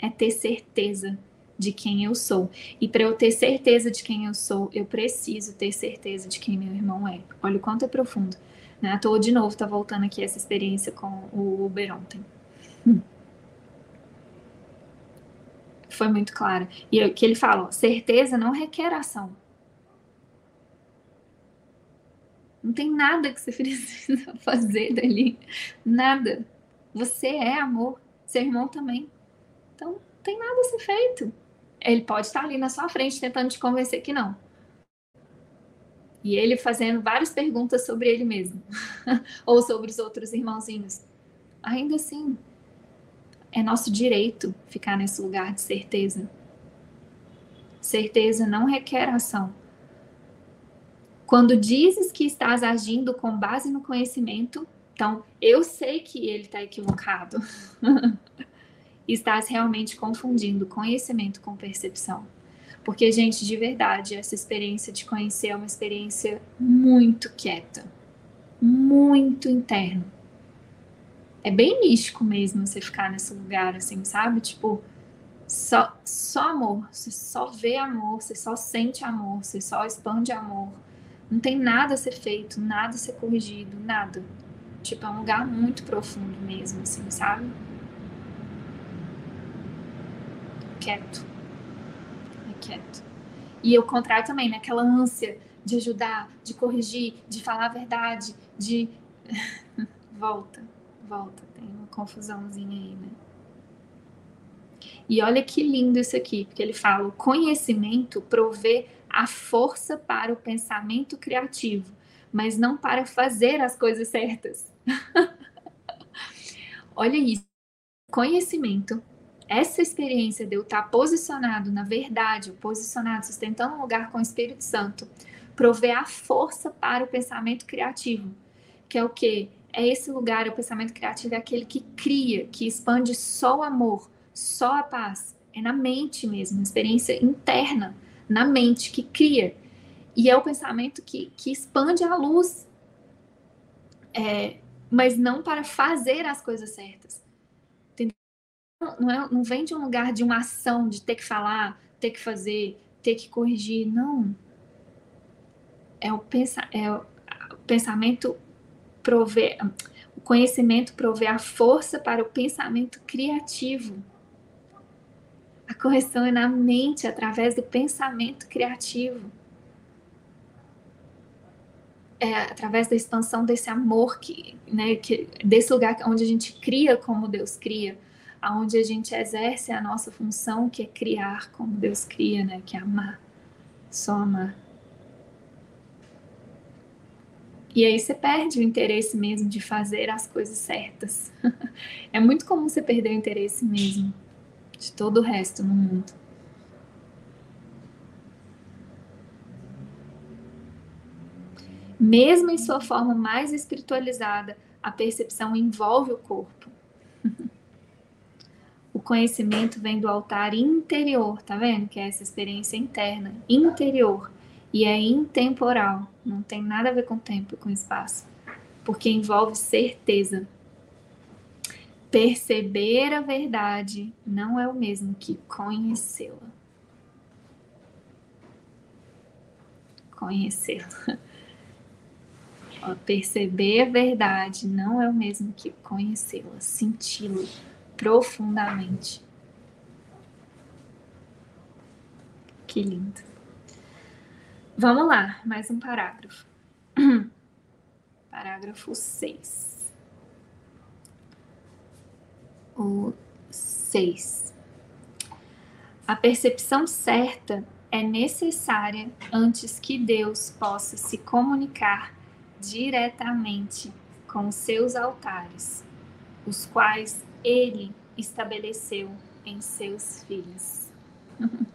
é ter certeza de quem eu sou. E para eu ter certeza de quem eu sou, eu preciso ter certeza de quem meu irmão é. Olha o quanto é profundo. Né? À toa, de novo, tá voltando aqui essa experiência com o Uber ontem. Hum. Foi muito clara. E o que ele fala, certeza não requer ação. Não tem nada que você precisa fazer dali. Nada. Você é amor. Seu irmão também. Então, não tem nada a ser feito. Ele pode estar ali na sua frente tentando te convencer que não. E ele fazendo várias perguntas sobre ele mesmo. Ou sobre os outros irmãozinhos. Ainda assim, é nosso direito ficar nesse lugar de certeza. Certeza não requer ação. Quando dizes que estás agindo com base no conhecimento, então eu sei que ele está equivocado. estás realmente confundindo conhecimento com percepção. Porque, gente, de verdade, essa experiência de conhecer é uma experiência muito quieta, muito interna. É bem místico mesmo você ficar nesse lugar, assim, sabe? Tipo, só, só amor, você só vê amor, você só sente amor, você só expande amor não tem nada a ser feito, nada a ser corrigido, nada. Tipo, é um lugar muito profundo mesmo, assim, sabe? Quieto. É quieto. E o contrário também, né? Aquela ânsia de ajudar, de corrigir, de falar a verdade, de. volta, volta. Tem uma confusãozinha aí, né? E olha que lindo isso aqui, porque ele fala: o conhecimento provê a força para o pensamento criativo, mas não para fazer as coisas certas. Olha isso. Conhecimento, essa experiência de eu estar posicionado na verdade, posicionado, sustentando um lugar com o Espírito Santo, provê a força para o pensamento criativo, que é o que? É esse lugar, o pensamento criativo é aquele que cria, que expande só o amor, só a paz. É na mente mesmo, uma experiência interna na mente, que cria. E é o pensamento que, que expande a luz, é, mas não para fazer as coisas certas. Não, é, não vem de um lugar de uma ação, de ter que falar, ter que fazer, ter que corrigir. Não. É o, pensa, é o pensamento prover, o conhecimento provê a força para o pensamento criativo. A correção é na mente, através do pensamento criativo. É através da expansão desse amor que, né, que desse lugar onde a gente cria como Deus cria, aonde a gente exerce a nossa função que é criar como Deus cria, né, que é amar, só amar. E aí você perde o interesse mesmo de fazer as coisas certas. é muito comum você perder o interesse mesmo de todo o resto no mundo. Mesmo em sua forma mais espiritualizada, a percepção envolve o corpo. o conhecimento vem do altar interior, tá vendo? Que é essa experiência interna, interior. E é intemporal, não tem nada a ver com tempo e com espaço, porque envolve certeza. Perceber a verdade não é o mesmo que conhecê-la. conhecê-lo. Perceber a verdade não é o mesmo que conhecê-la, senti-la profundamente. Que lindo. Vamos lá, mais um parágrafo. Parágrafo 6. O 6. A percepção certa é necessária antes que Deus possa se comunicar diretamente com seus altares, os quais ele estabeleceu em seus filhos.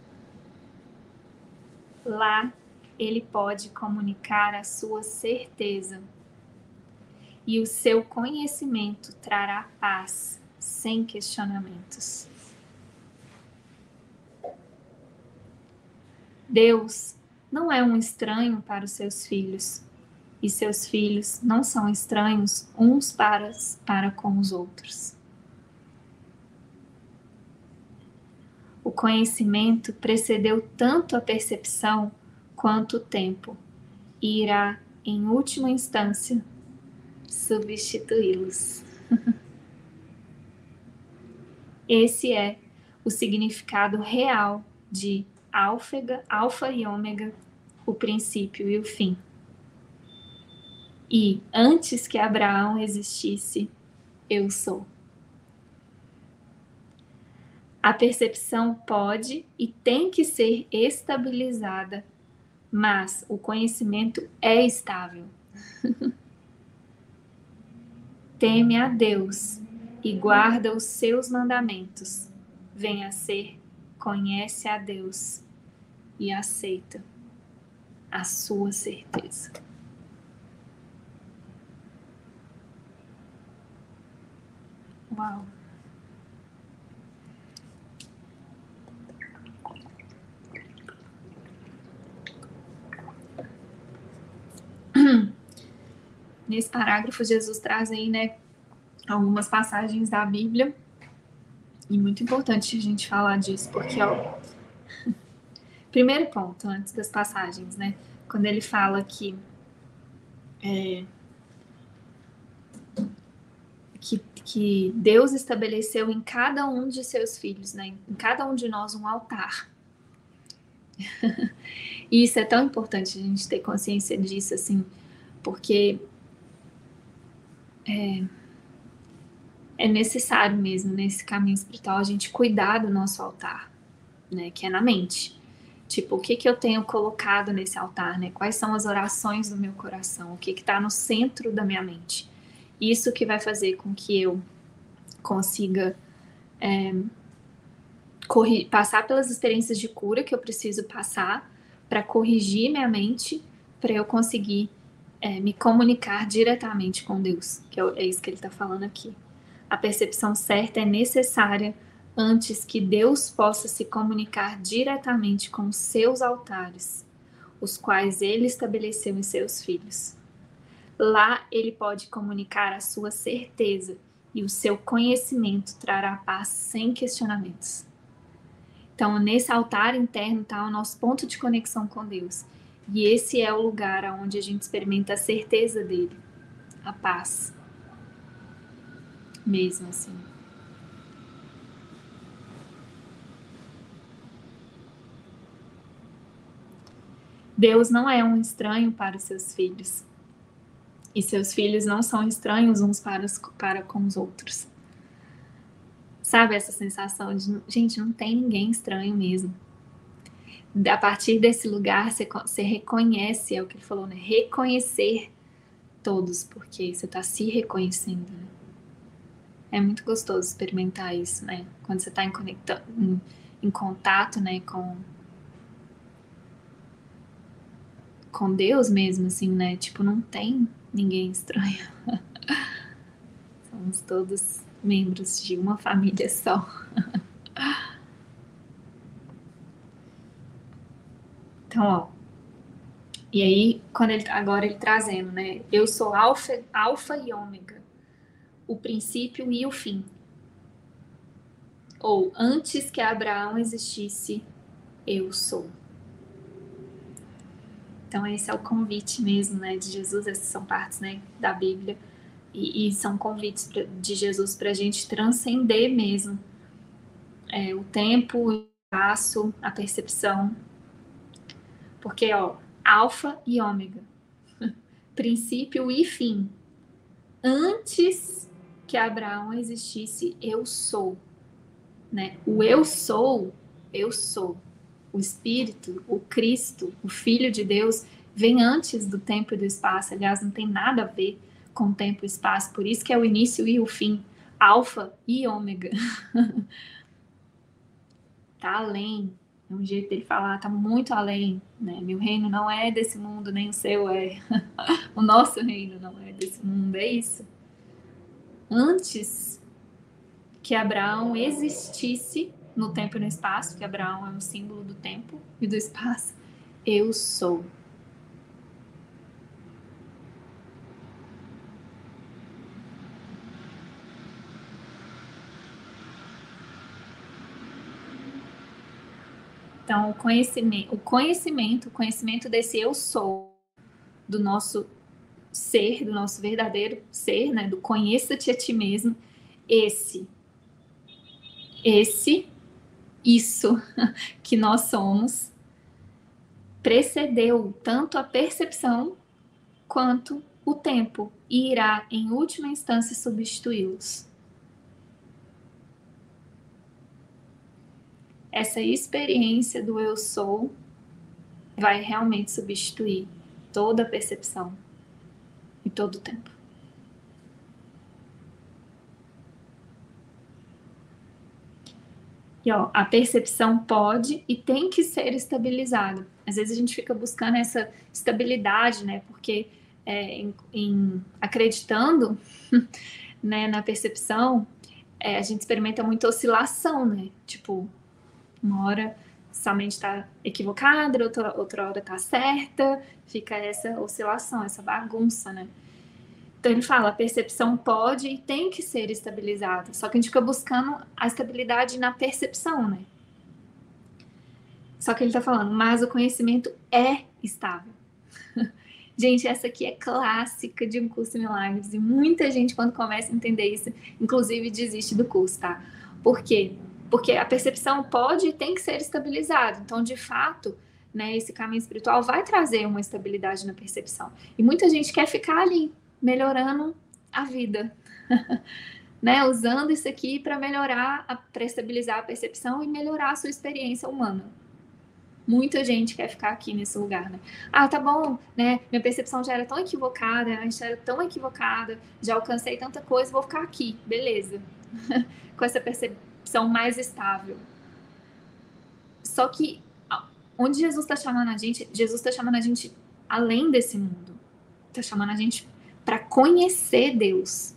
Lá ele pode comunicar a sua certeza e o seu conhecimento trará paz sem questionamentos. Deus não é um estranho para os seus filhos, e seus filhos não são estranhos uns para, para com os outros. O conhecimento precedeu tanto a percepção quanto o tempo, e irá, em última instância, substituí-los. Esse é o significado real de alfa, alfa e ômega, o princípio e o fim. E antes que Abraão existisse, eu sou. A percepção pode e tem que ser estabilizada, mas o conhecimento é estável. Teme a Deus e guarda os seus mandamentos. Venha a ser, conhece a Deus e aceita a sua certeza. Uau! Nesse parágrafo, Jesus traz aí, né, algumas passagens da Bíblia. E muito importante a gente falar disso, porque, ó, primeiro ponto, antes das passagens, né, quando ele fala que é, que, que Deus estabeleceu em cada um de seus filhos, né? em cada um de nós, um altar. e isso é tão importante a gente ter consciência disso, assim, porque é, é necessário mesmo nesse caminho espiritual a gente cuidar do nosso altar, né? Que é na mente. Tipo, o que que eu tenho colocado nesse altar, né? Quais são as orações do meu coração? O que que está no centro da minha mente? Isso que vai fazer com que eu consiga é, passar pelas experiências de cura que eu preciso passar para corrigir minha mente, para eu conseguir é, me comunicar diretamente com Deus, que é, é isso que ele está falando aqui. A percepção certa é necessária antes que Deus possa se comunicar diretamente com seus altares, os quais ele estabeleceu em seus filhos. Lá ele pode comunicar a sua certeza e o seu conhecimento trará paz sem questionamentos. Então, nesse altar interno está o nosso ponto de conexão com Deus. E esse é o lugar onde a gente experimenta a certeza dele, a paz. Mesmo assim. Deus não é um estranho para os seus filhos e seus filhos não são estranhos uns para, os, para com os outros. Sabe essa sensação de, gente, não tem ninguém estranho mesmo. A partir desse lugar, você, você reconhece, é o que ele falou, né? Reconhecer todos, porque você está se reconhecendo. Né? É muito gostoso experimentar isso, né? Quando você está em, em, em contato, né, com com Deus mesmo, assim, né? Tipo, não tem ninguém estranho. Somos todos membros de uma família só. Então, ó. E aí, quando ele agora ele trazendo, né? Eu sou alfa, alfa e ômega, o princípio e o fim. Ou antes que Abraão existisse, eu sou. Então esse é o convite mesmo, né, de Jesus. Essas são partes, né, da Bíblia e, e são convites pra, de Jesus para a gente transcender mesmo é, o tempo, o espaço, a percepção, porque ó, alfa e ômega, princípio e fim. Antes que Abraão existisse, eu sou, né? O eu sou, eu sou o Espírito, o Cristo, o Filho de Deus, vem antes do tempo e do espaço. Aliás, não tem nada a ver com tempo e espaço. Por isso que é o início e o fim, alfa e ômega. tá além. É um jeito dele falar, tá muito além, né? Meu reino não é desse mundo, nem o seu é. o nosso reino não é desse mundo, é isso. Antes que Abraão existisse, no tempo e no espaço, que Abraão é um símbolo do tempo e do espaço. Eu sou. Então, o conhecimento, o conhecimento, o conhecimento desse eu sou, do nosso ser, do nosso verdadeiro ser, né, do conheça-te a ti mesmo, esse, esse isso que nós somos precedeu tanto a percepção quanto o tempo e irá, em última instância, substituí-los. Essa experiência do eu sou vai realmente substituir toda a percepção todo o tempo. E ó, a percepção pode e tem que ser estabilizada. Às vezes a gente fica buscando essa estabilidade, né? Porque é, em, em, acreditando né, na percepção, é, a gente experimenta muita oscilação, né? Tipo, uma hora somente está equivocada, outra, outra hora está certa, fica essa oscilação, essa bagunça, né? Então ele fala, a percepção pode e tem que ser estabilizada, só que a gente fica buscando a estabilidade na percepção, né? Só que ele está falando, mas o conhecimento é estável. gente, essa aqui é clássica de um curso de milagres e muita gente quando começa a entender isso, inclusive desiste do curso, tá? Por quê? Porque a percepção pode e tem que ser estabilizada. Então, de fato, né, esse caminho espiritual vai trazer uma estabilidade na percepção. E muita gente quer ficar ali, melhorando a vida. né? Usando isso aqui para melhorar, para estabilizar a percepção e melhorar a sua experiência humana. Muita gente quer ficar aqui nesse lugar, né? Ah, tá bom, né? Minha percepção já era tão equivocada, a já era tão equivocada, já alcancei tanta coisa, vou ficar aqui, beleza. Com essa percepção mais estável. Só que onde Jesus está chamando a gente, Jesus está chamando a gente além desse mundo. Está chamando a gente para conhecer Deus,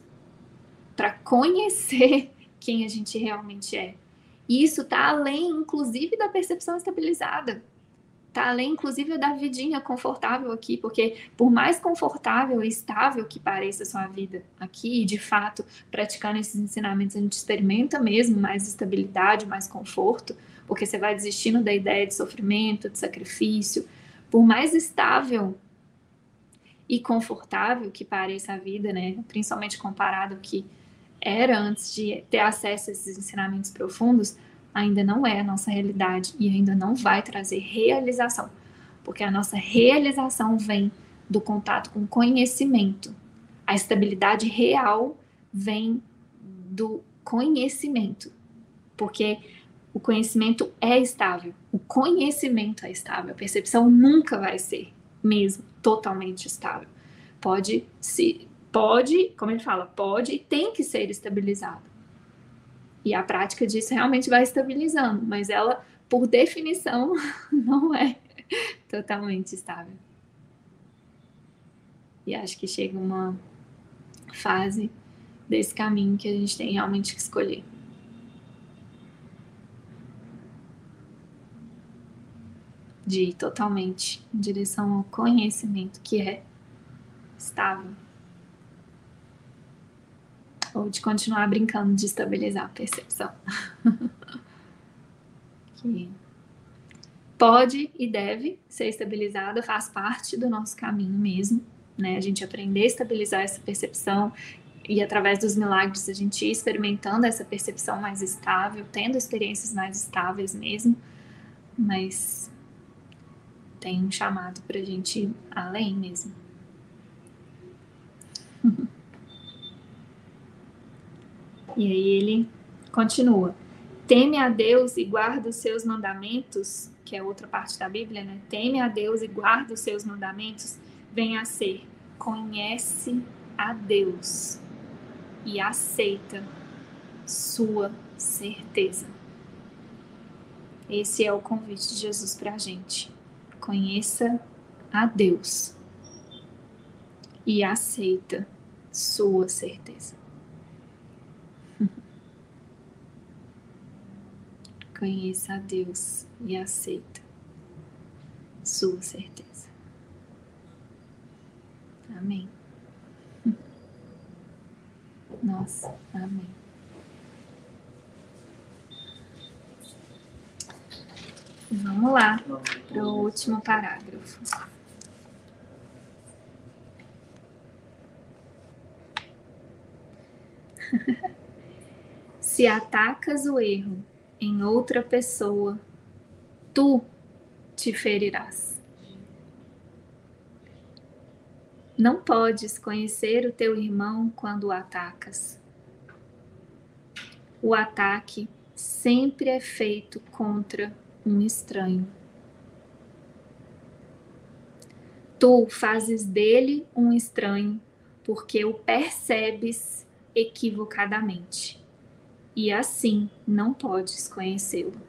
para conhecer quem a gente realmente é. E isso está além, inclusive, da percepção estabilizada. Está além, inclusive, da vidinha confortável aqui, porque por mais confortável e estável que pareça a sua vida aqui, de fato, praticando esses ensinamentos, a gente experimenta mesmo mais estabilidade, mais conforto, porque você vai desistindo da ideia de sofrimento, de sacrifício. Por mais estável e confortável que pareça a vida, né? Principalmente comparado ao que era antes de ter acesso a esses ensinamentos profundos, ainda não é a nossa realidade e ainda não vai trazer realização, porque a nossa realização vem do contato com conhecimento. A estabilidade real vem do conhecimento, porque o conhecimento é estável, o conhecimento é estável, a percepção nunca vai ser mesmo totalmente estável. Pode se pode, como ele fala, pode e tem que ser estabilizado. E a prática disso realmente vai estabilizando, mas ela, por definição, não é totalmente estável. E acho que chega uma fase desse caminho que a gente tem realmente que escolher. De ir totalmente em direção ao conhecimento que é estável. Ou de continuar brincando de estabilizar a percepção. que pode e deve ser estabilizada, faz parte do nosso caminho mesmo, né? A gente aprender a estabilizar essa percepção e através dos milagres a gente ir experimentando essa percepção mais estável, tendo experiências mais estáveis mesmo, mas tem um chamado para a gente ir além mesmo. e aí ele continua: teme a Deus e guarda os seus mandamentos, que é outra parte da Bíblia, né? Teme a Deus e guarda os seus mandamentos, vem a ser conhece a Deus e aceita sua certeza. Esse é o convite de Jesus para a gente. Conheça a Deus e aceita sua certeza. Conheça a Deus e aceita sua certeza. Amém. Nossa, amém. Vamos lá para o último parágrafo. Se atacas o erro em outra pessoa, tu te ferirás. Não podes conhecer o teu irmão quando o atacas. O ataque sempre é feito contra um estranho. Tu fazes dele um estranho porque o percebes equivocadamente e assim não podes conhecê-lo.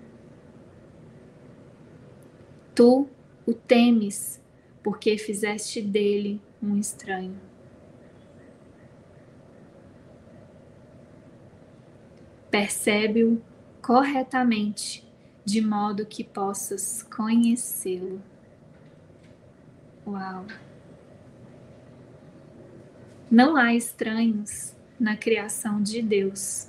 Tu o temes porque fizeste dele um estranho. Percebe-o corretamente, de modo que possas conhecê-lo. Uau! Não há estranhos na criação de Deus.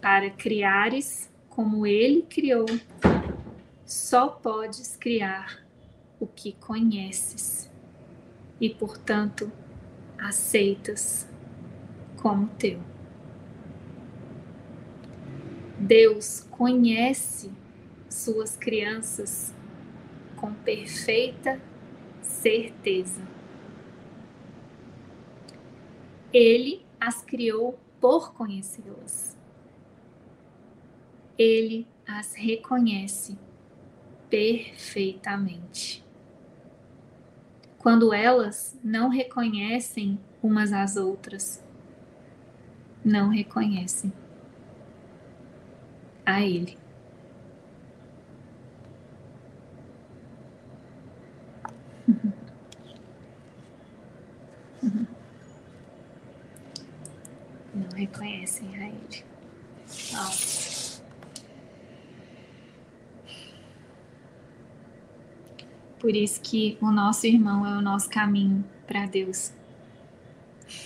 Para criares como Ele criou, só podes criar o que conheces e, portanto, aceitas como teu. Deus conhece suas crianças com perfeita certeza. Ele as criou por conhecê-las. Ele as reconhece perfeitamente quando elas não reconhecem umas às outras, não reconhecem a Ele. Não reconhecem a Ele. Por isso que o nosso irmão é o nosso caminho para Deus.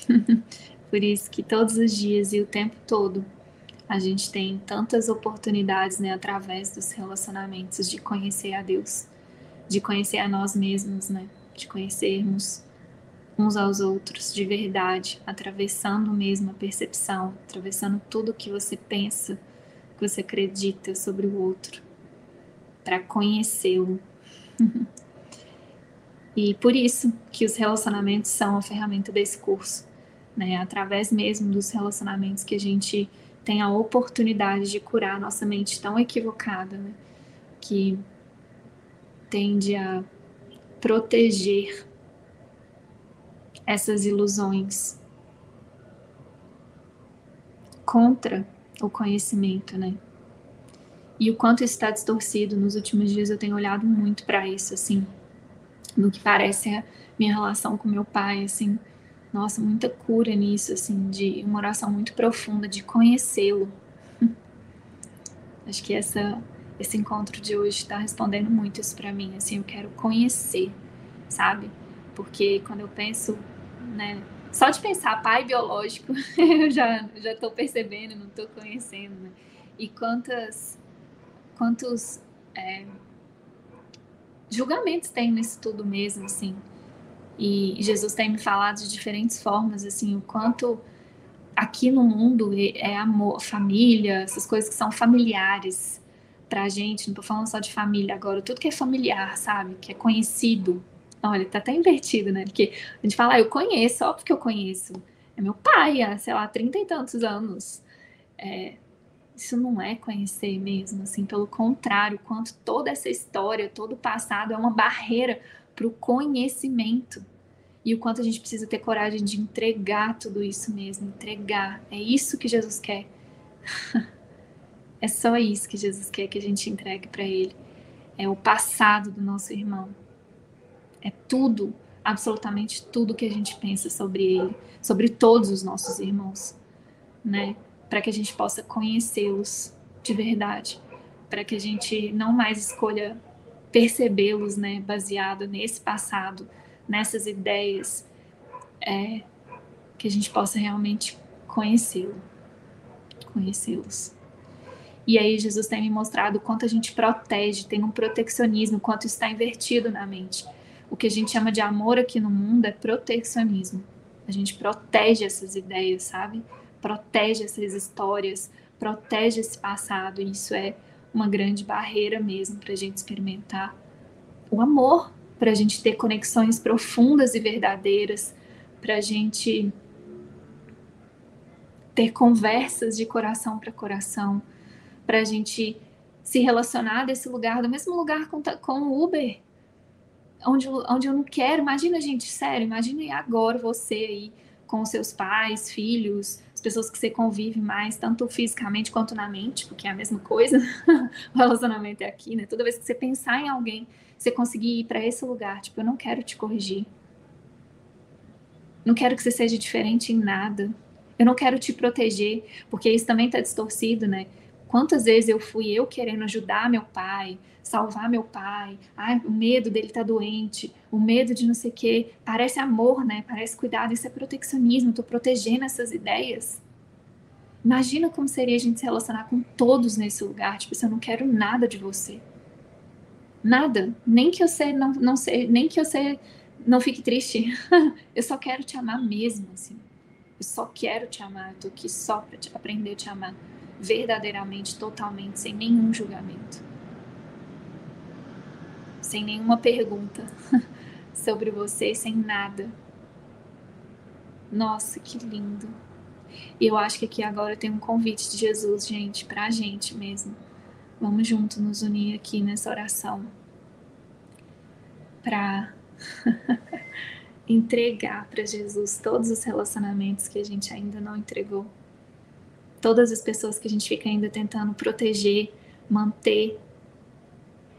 Por isso que todos os dias e o tempo todo a gente tem tantas oportunidades, né, através dos relacionamentos de conhecer a Deus, de conhecer a nós mesmos, né, de conhecermos uns aos outros de verdade, atravessando mesmo a percepção, atravessando tudo que você pensa, que você acredita sobre o outro, para conhecê-lo. E por isso que os relacionamentos são a ferramenta desse curso, né? Através mesmo dos relacionamentos que a gente tem a oportunidade de curar a nossa mente tão equivocada, né? Que tende a proteger essas ilusões contra o conhecimento, né? E o quanto isso está distorcido nos últimos dias, eu tenho olhado muito para isso, assim, no que parece a minha relação com meu pai, assim, nossa, muita cura nisso, assim, de uma oração muito profunda, de conhecê-lo. Acho que essa, esse encontro de hoje está respondendo muito isso para mim, assim, eu quero conhecer, sabe? Porque quando eu penso, né, só de pensar pai biológico, eu já já estou percebendo, não estou conhecendo, né? E quantas quantos é, julgamentos tem nisso tudo mesmo, assim. E Jesus tem me falado de diferentes formas, assim, o quanto aqui no mundo é amor, família, essas coisas que são familiares pra gente, não tô falando só de família agora, tudo que é familiar, sabe? Que é conhecido. Olha, tá até invertido, né? Porque a gente fala, ah, eu conheço, óbvio que eu conheço. É meu pai há, sei lá, trinta e tantos anos. É, isso não é conhecer mesmo, assim, pelo contrário, quanto toda essa história, todo o passado é uma barreira para o conhecimento. E o quanto a gente precisa ter coragem de entregar tudo isso mesmo, entregar. É isso que Jesus quer. é só isso que Jesus quer que a gente entregue para Ele. É o passado do nosso irmão. É tudo, absolutamente tudo que a gente pensa sobre ele, sobre todos os nossos irmãos, né? para que a gente possa conhecê-los de verdade, para que a gente não mais escolha percebê-los, né, baseado nesse passado, nessas ideias, é, que a gente possa realmente conhecê-lo, conhecê-los. E aí Jesus tem me mostrado quanto a gente protege, tem um proteccionismo, quanto está invertido na mente. O que a gente chama de amor aqui no mundo é proteccionismo. A gente protege essas ideias, sabe? protege essas histórias, protege esse passado. E isso é uma grande barreira mesmo para a gente experimentar o amor, para a gente ter conexões profundas e verdadeiras, para a gente ter conversas de coração para coração, para a gente se relacionar desse lugar, do mesmo lugar com, com o Uber, onde, onde eu não quero. Imagina, gente, sério, imagina agora você aí com seus pais, filhos, as pessoas que você convive mais, tanto fisicamente quanto na mente, porque é a mesma coisa. o relacionamento é aqui, né? Toda vez que você pensar em alguém, você conseguir ir para esse lugar, tipo, eu não quero te corrigir. Não quero que você seja diferente em nada. Eu não quero te proteger, porque isso também está distorcido, né? Quantas vezes eu fui eu querendo ajudar meu pai, salvar meu pai, ai, o medo dele estar tá doente, o medo de não sei o quê. Parece amor, né? Parece cuidado, isso é proteccionismo, estou protegendo essas ideias. Imagina como seria a gente se relacionar com todos nesse lugar, tipo, eu não quero nada de você. Nada, nem que você não, não sei, nem que você não fique triste. eu só quero te amar mesmo, assim. Eu só quero te amar, eu tô aqui só para aprender a te amar verdadeiramente, totalmente, sem nenhum julgamento, sem nenhuma pergunta sobre você, sem nada. Nossa, que lindo. E eu acho que aqui agora tem um convite de Jesus, gente, pra gente mesmo. Vamos juntos nos unir aqui nessa oração para entregar para Jesus todos os relacionamentos que a gente ainda não entregou todas as pessoas que a gente fica ainda tentando proteger, manter,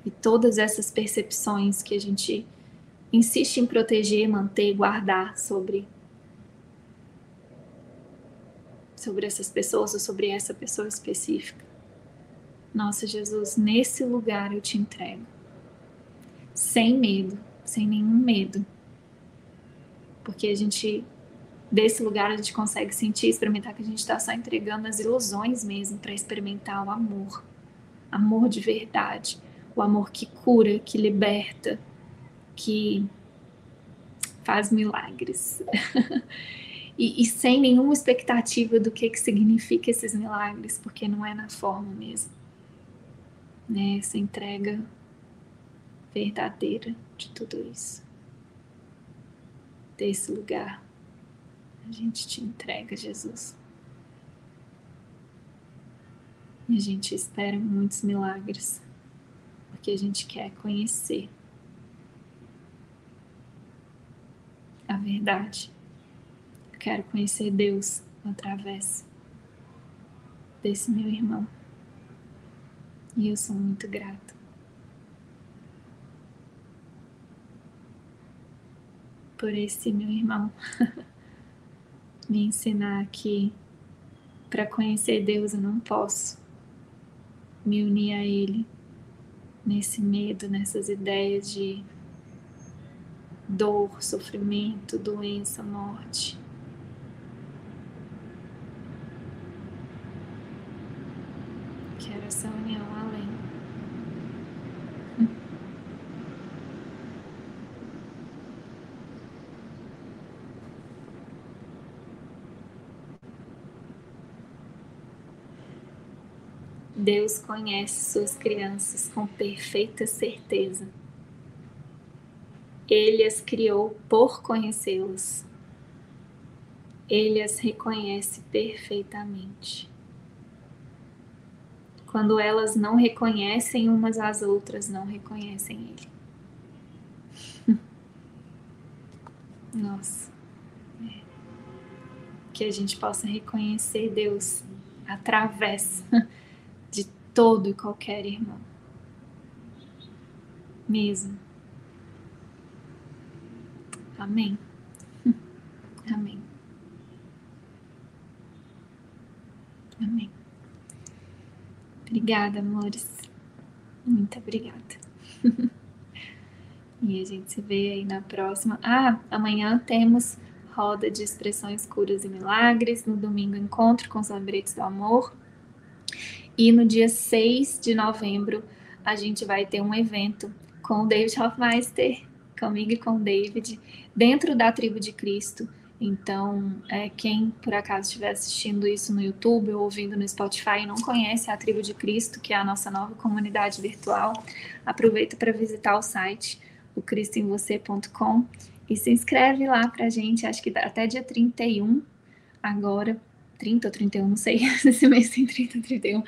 e todas essas percepções que a gente insiste em proteger, manter, guardar sobre sobre essas pessoas ou sobre essa pessoa específica. Nossa Jesus, nesse lugar eu te entrego. Sem medo, sem nenhum medo. Porque a gente desse lugar a gente consegue sentir, experimentar que a gente está só entregando as ilusões mesmo para experimentar o amor, amor de verdade, o amor que cura, que liberta, que faz milagres. e, e, sem nenhuma expectativa do que, que significa esses milagres, porque não é na forma mesmo. Né? Essa entrega verdadeira de tudo isso. Desse lugar a gente te entrega, Jesus. E a gente espera muitos milagres, porque a gente quer conhecer a verdade. Eu quero conhecer Deus através desse meu irmão. E eu sou muito grata. Por esse meu irmão. me ensinar que para conhecer Deus eu não posso me unir a Ele nesse medo, nessas ideias de dor, sofrimento, doença, morte. Quero essa união além. Deus conhece suas crianças com perfeita certeza. Ele as criou por conhecê-las. Ele as reconhece perfeitamente. Quando elas não reconhecem umas às outras, não reconhecem Ele. Nossa. Que a gente possa reconhecer Deus através todo e qualquer irmão. Mesmo. Amém. Amém. Amém. Obrigada, amores. Muito obrigada. e a gente se vê aí na próxima. Ah, amanhã temos roda de expressões, curas e milagres. No domingo, encontro com os lembretes do amor. E no dia 6 de novembro, a gente vai ter um evento com o David Hoffmeister comigo e com o David, dentro da tribo de Cristo. Então, é, quem por acaso estiver assistindo isso no YouTube ou ouvindo no Spotify e não conhece a Tribo de Cristo, que é a nossa nova comunidade virtual, aproveita para visitar o site, o cristoemvocê.com e se inscreve lá para a gente, acho que até dia 31 agora, 30 ou 31, não sei, esse mês tem 30 ou 31,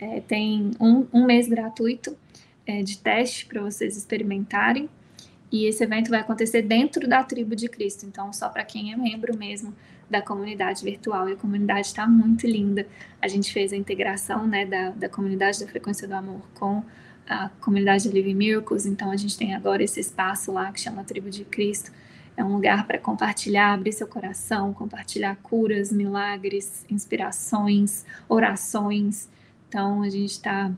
é, tem um, um mês gratuito é, de teste para vocês experimentarem e esse evento vai acontecer dentro da tribo de Cristo, então só para quem é membro mesmo da comunidade virtual. E a comunidade está muito linda. A gente fez a integração né, da, da comunidade da Frequência do Amor com a comunidade de Living Miracles, então a gente tem agora esse espaço lá que chama Tribo de Cristo. É um lugar para compartilhar, abrir seu coração, compartilhar curas, milagres, inspirações, orações. Então a gente está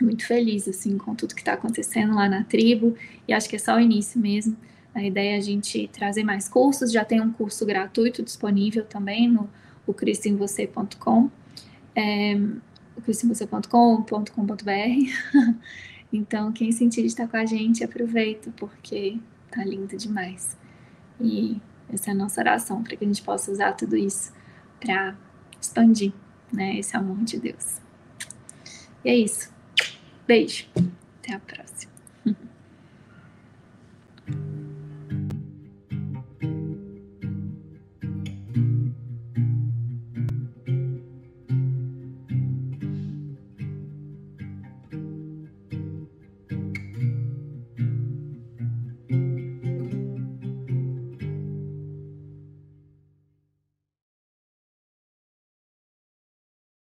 muito feliz assim com tudo que está acontecendo lá na tribo e acho que é só o início mesmo. A ideia é a gente trazer mais cursos, já tem um curso gratuito disponível também no cristinvocê.com, é, cristinvocê.com.com.br. então, quem sentir estar com a gente, aproveita, porque tá lindo demais. E essa é a nossa oração, para que a gente possa usar tudo isso para expandir né, esse amor de Deus. E é isso. Beijo. Até a próxima.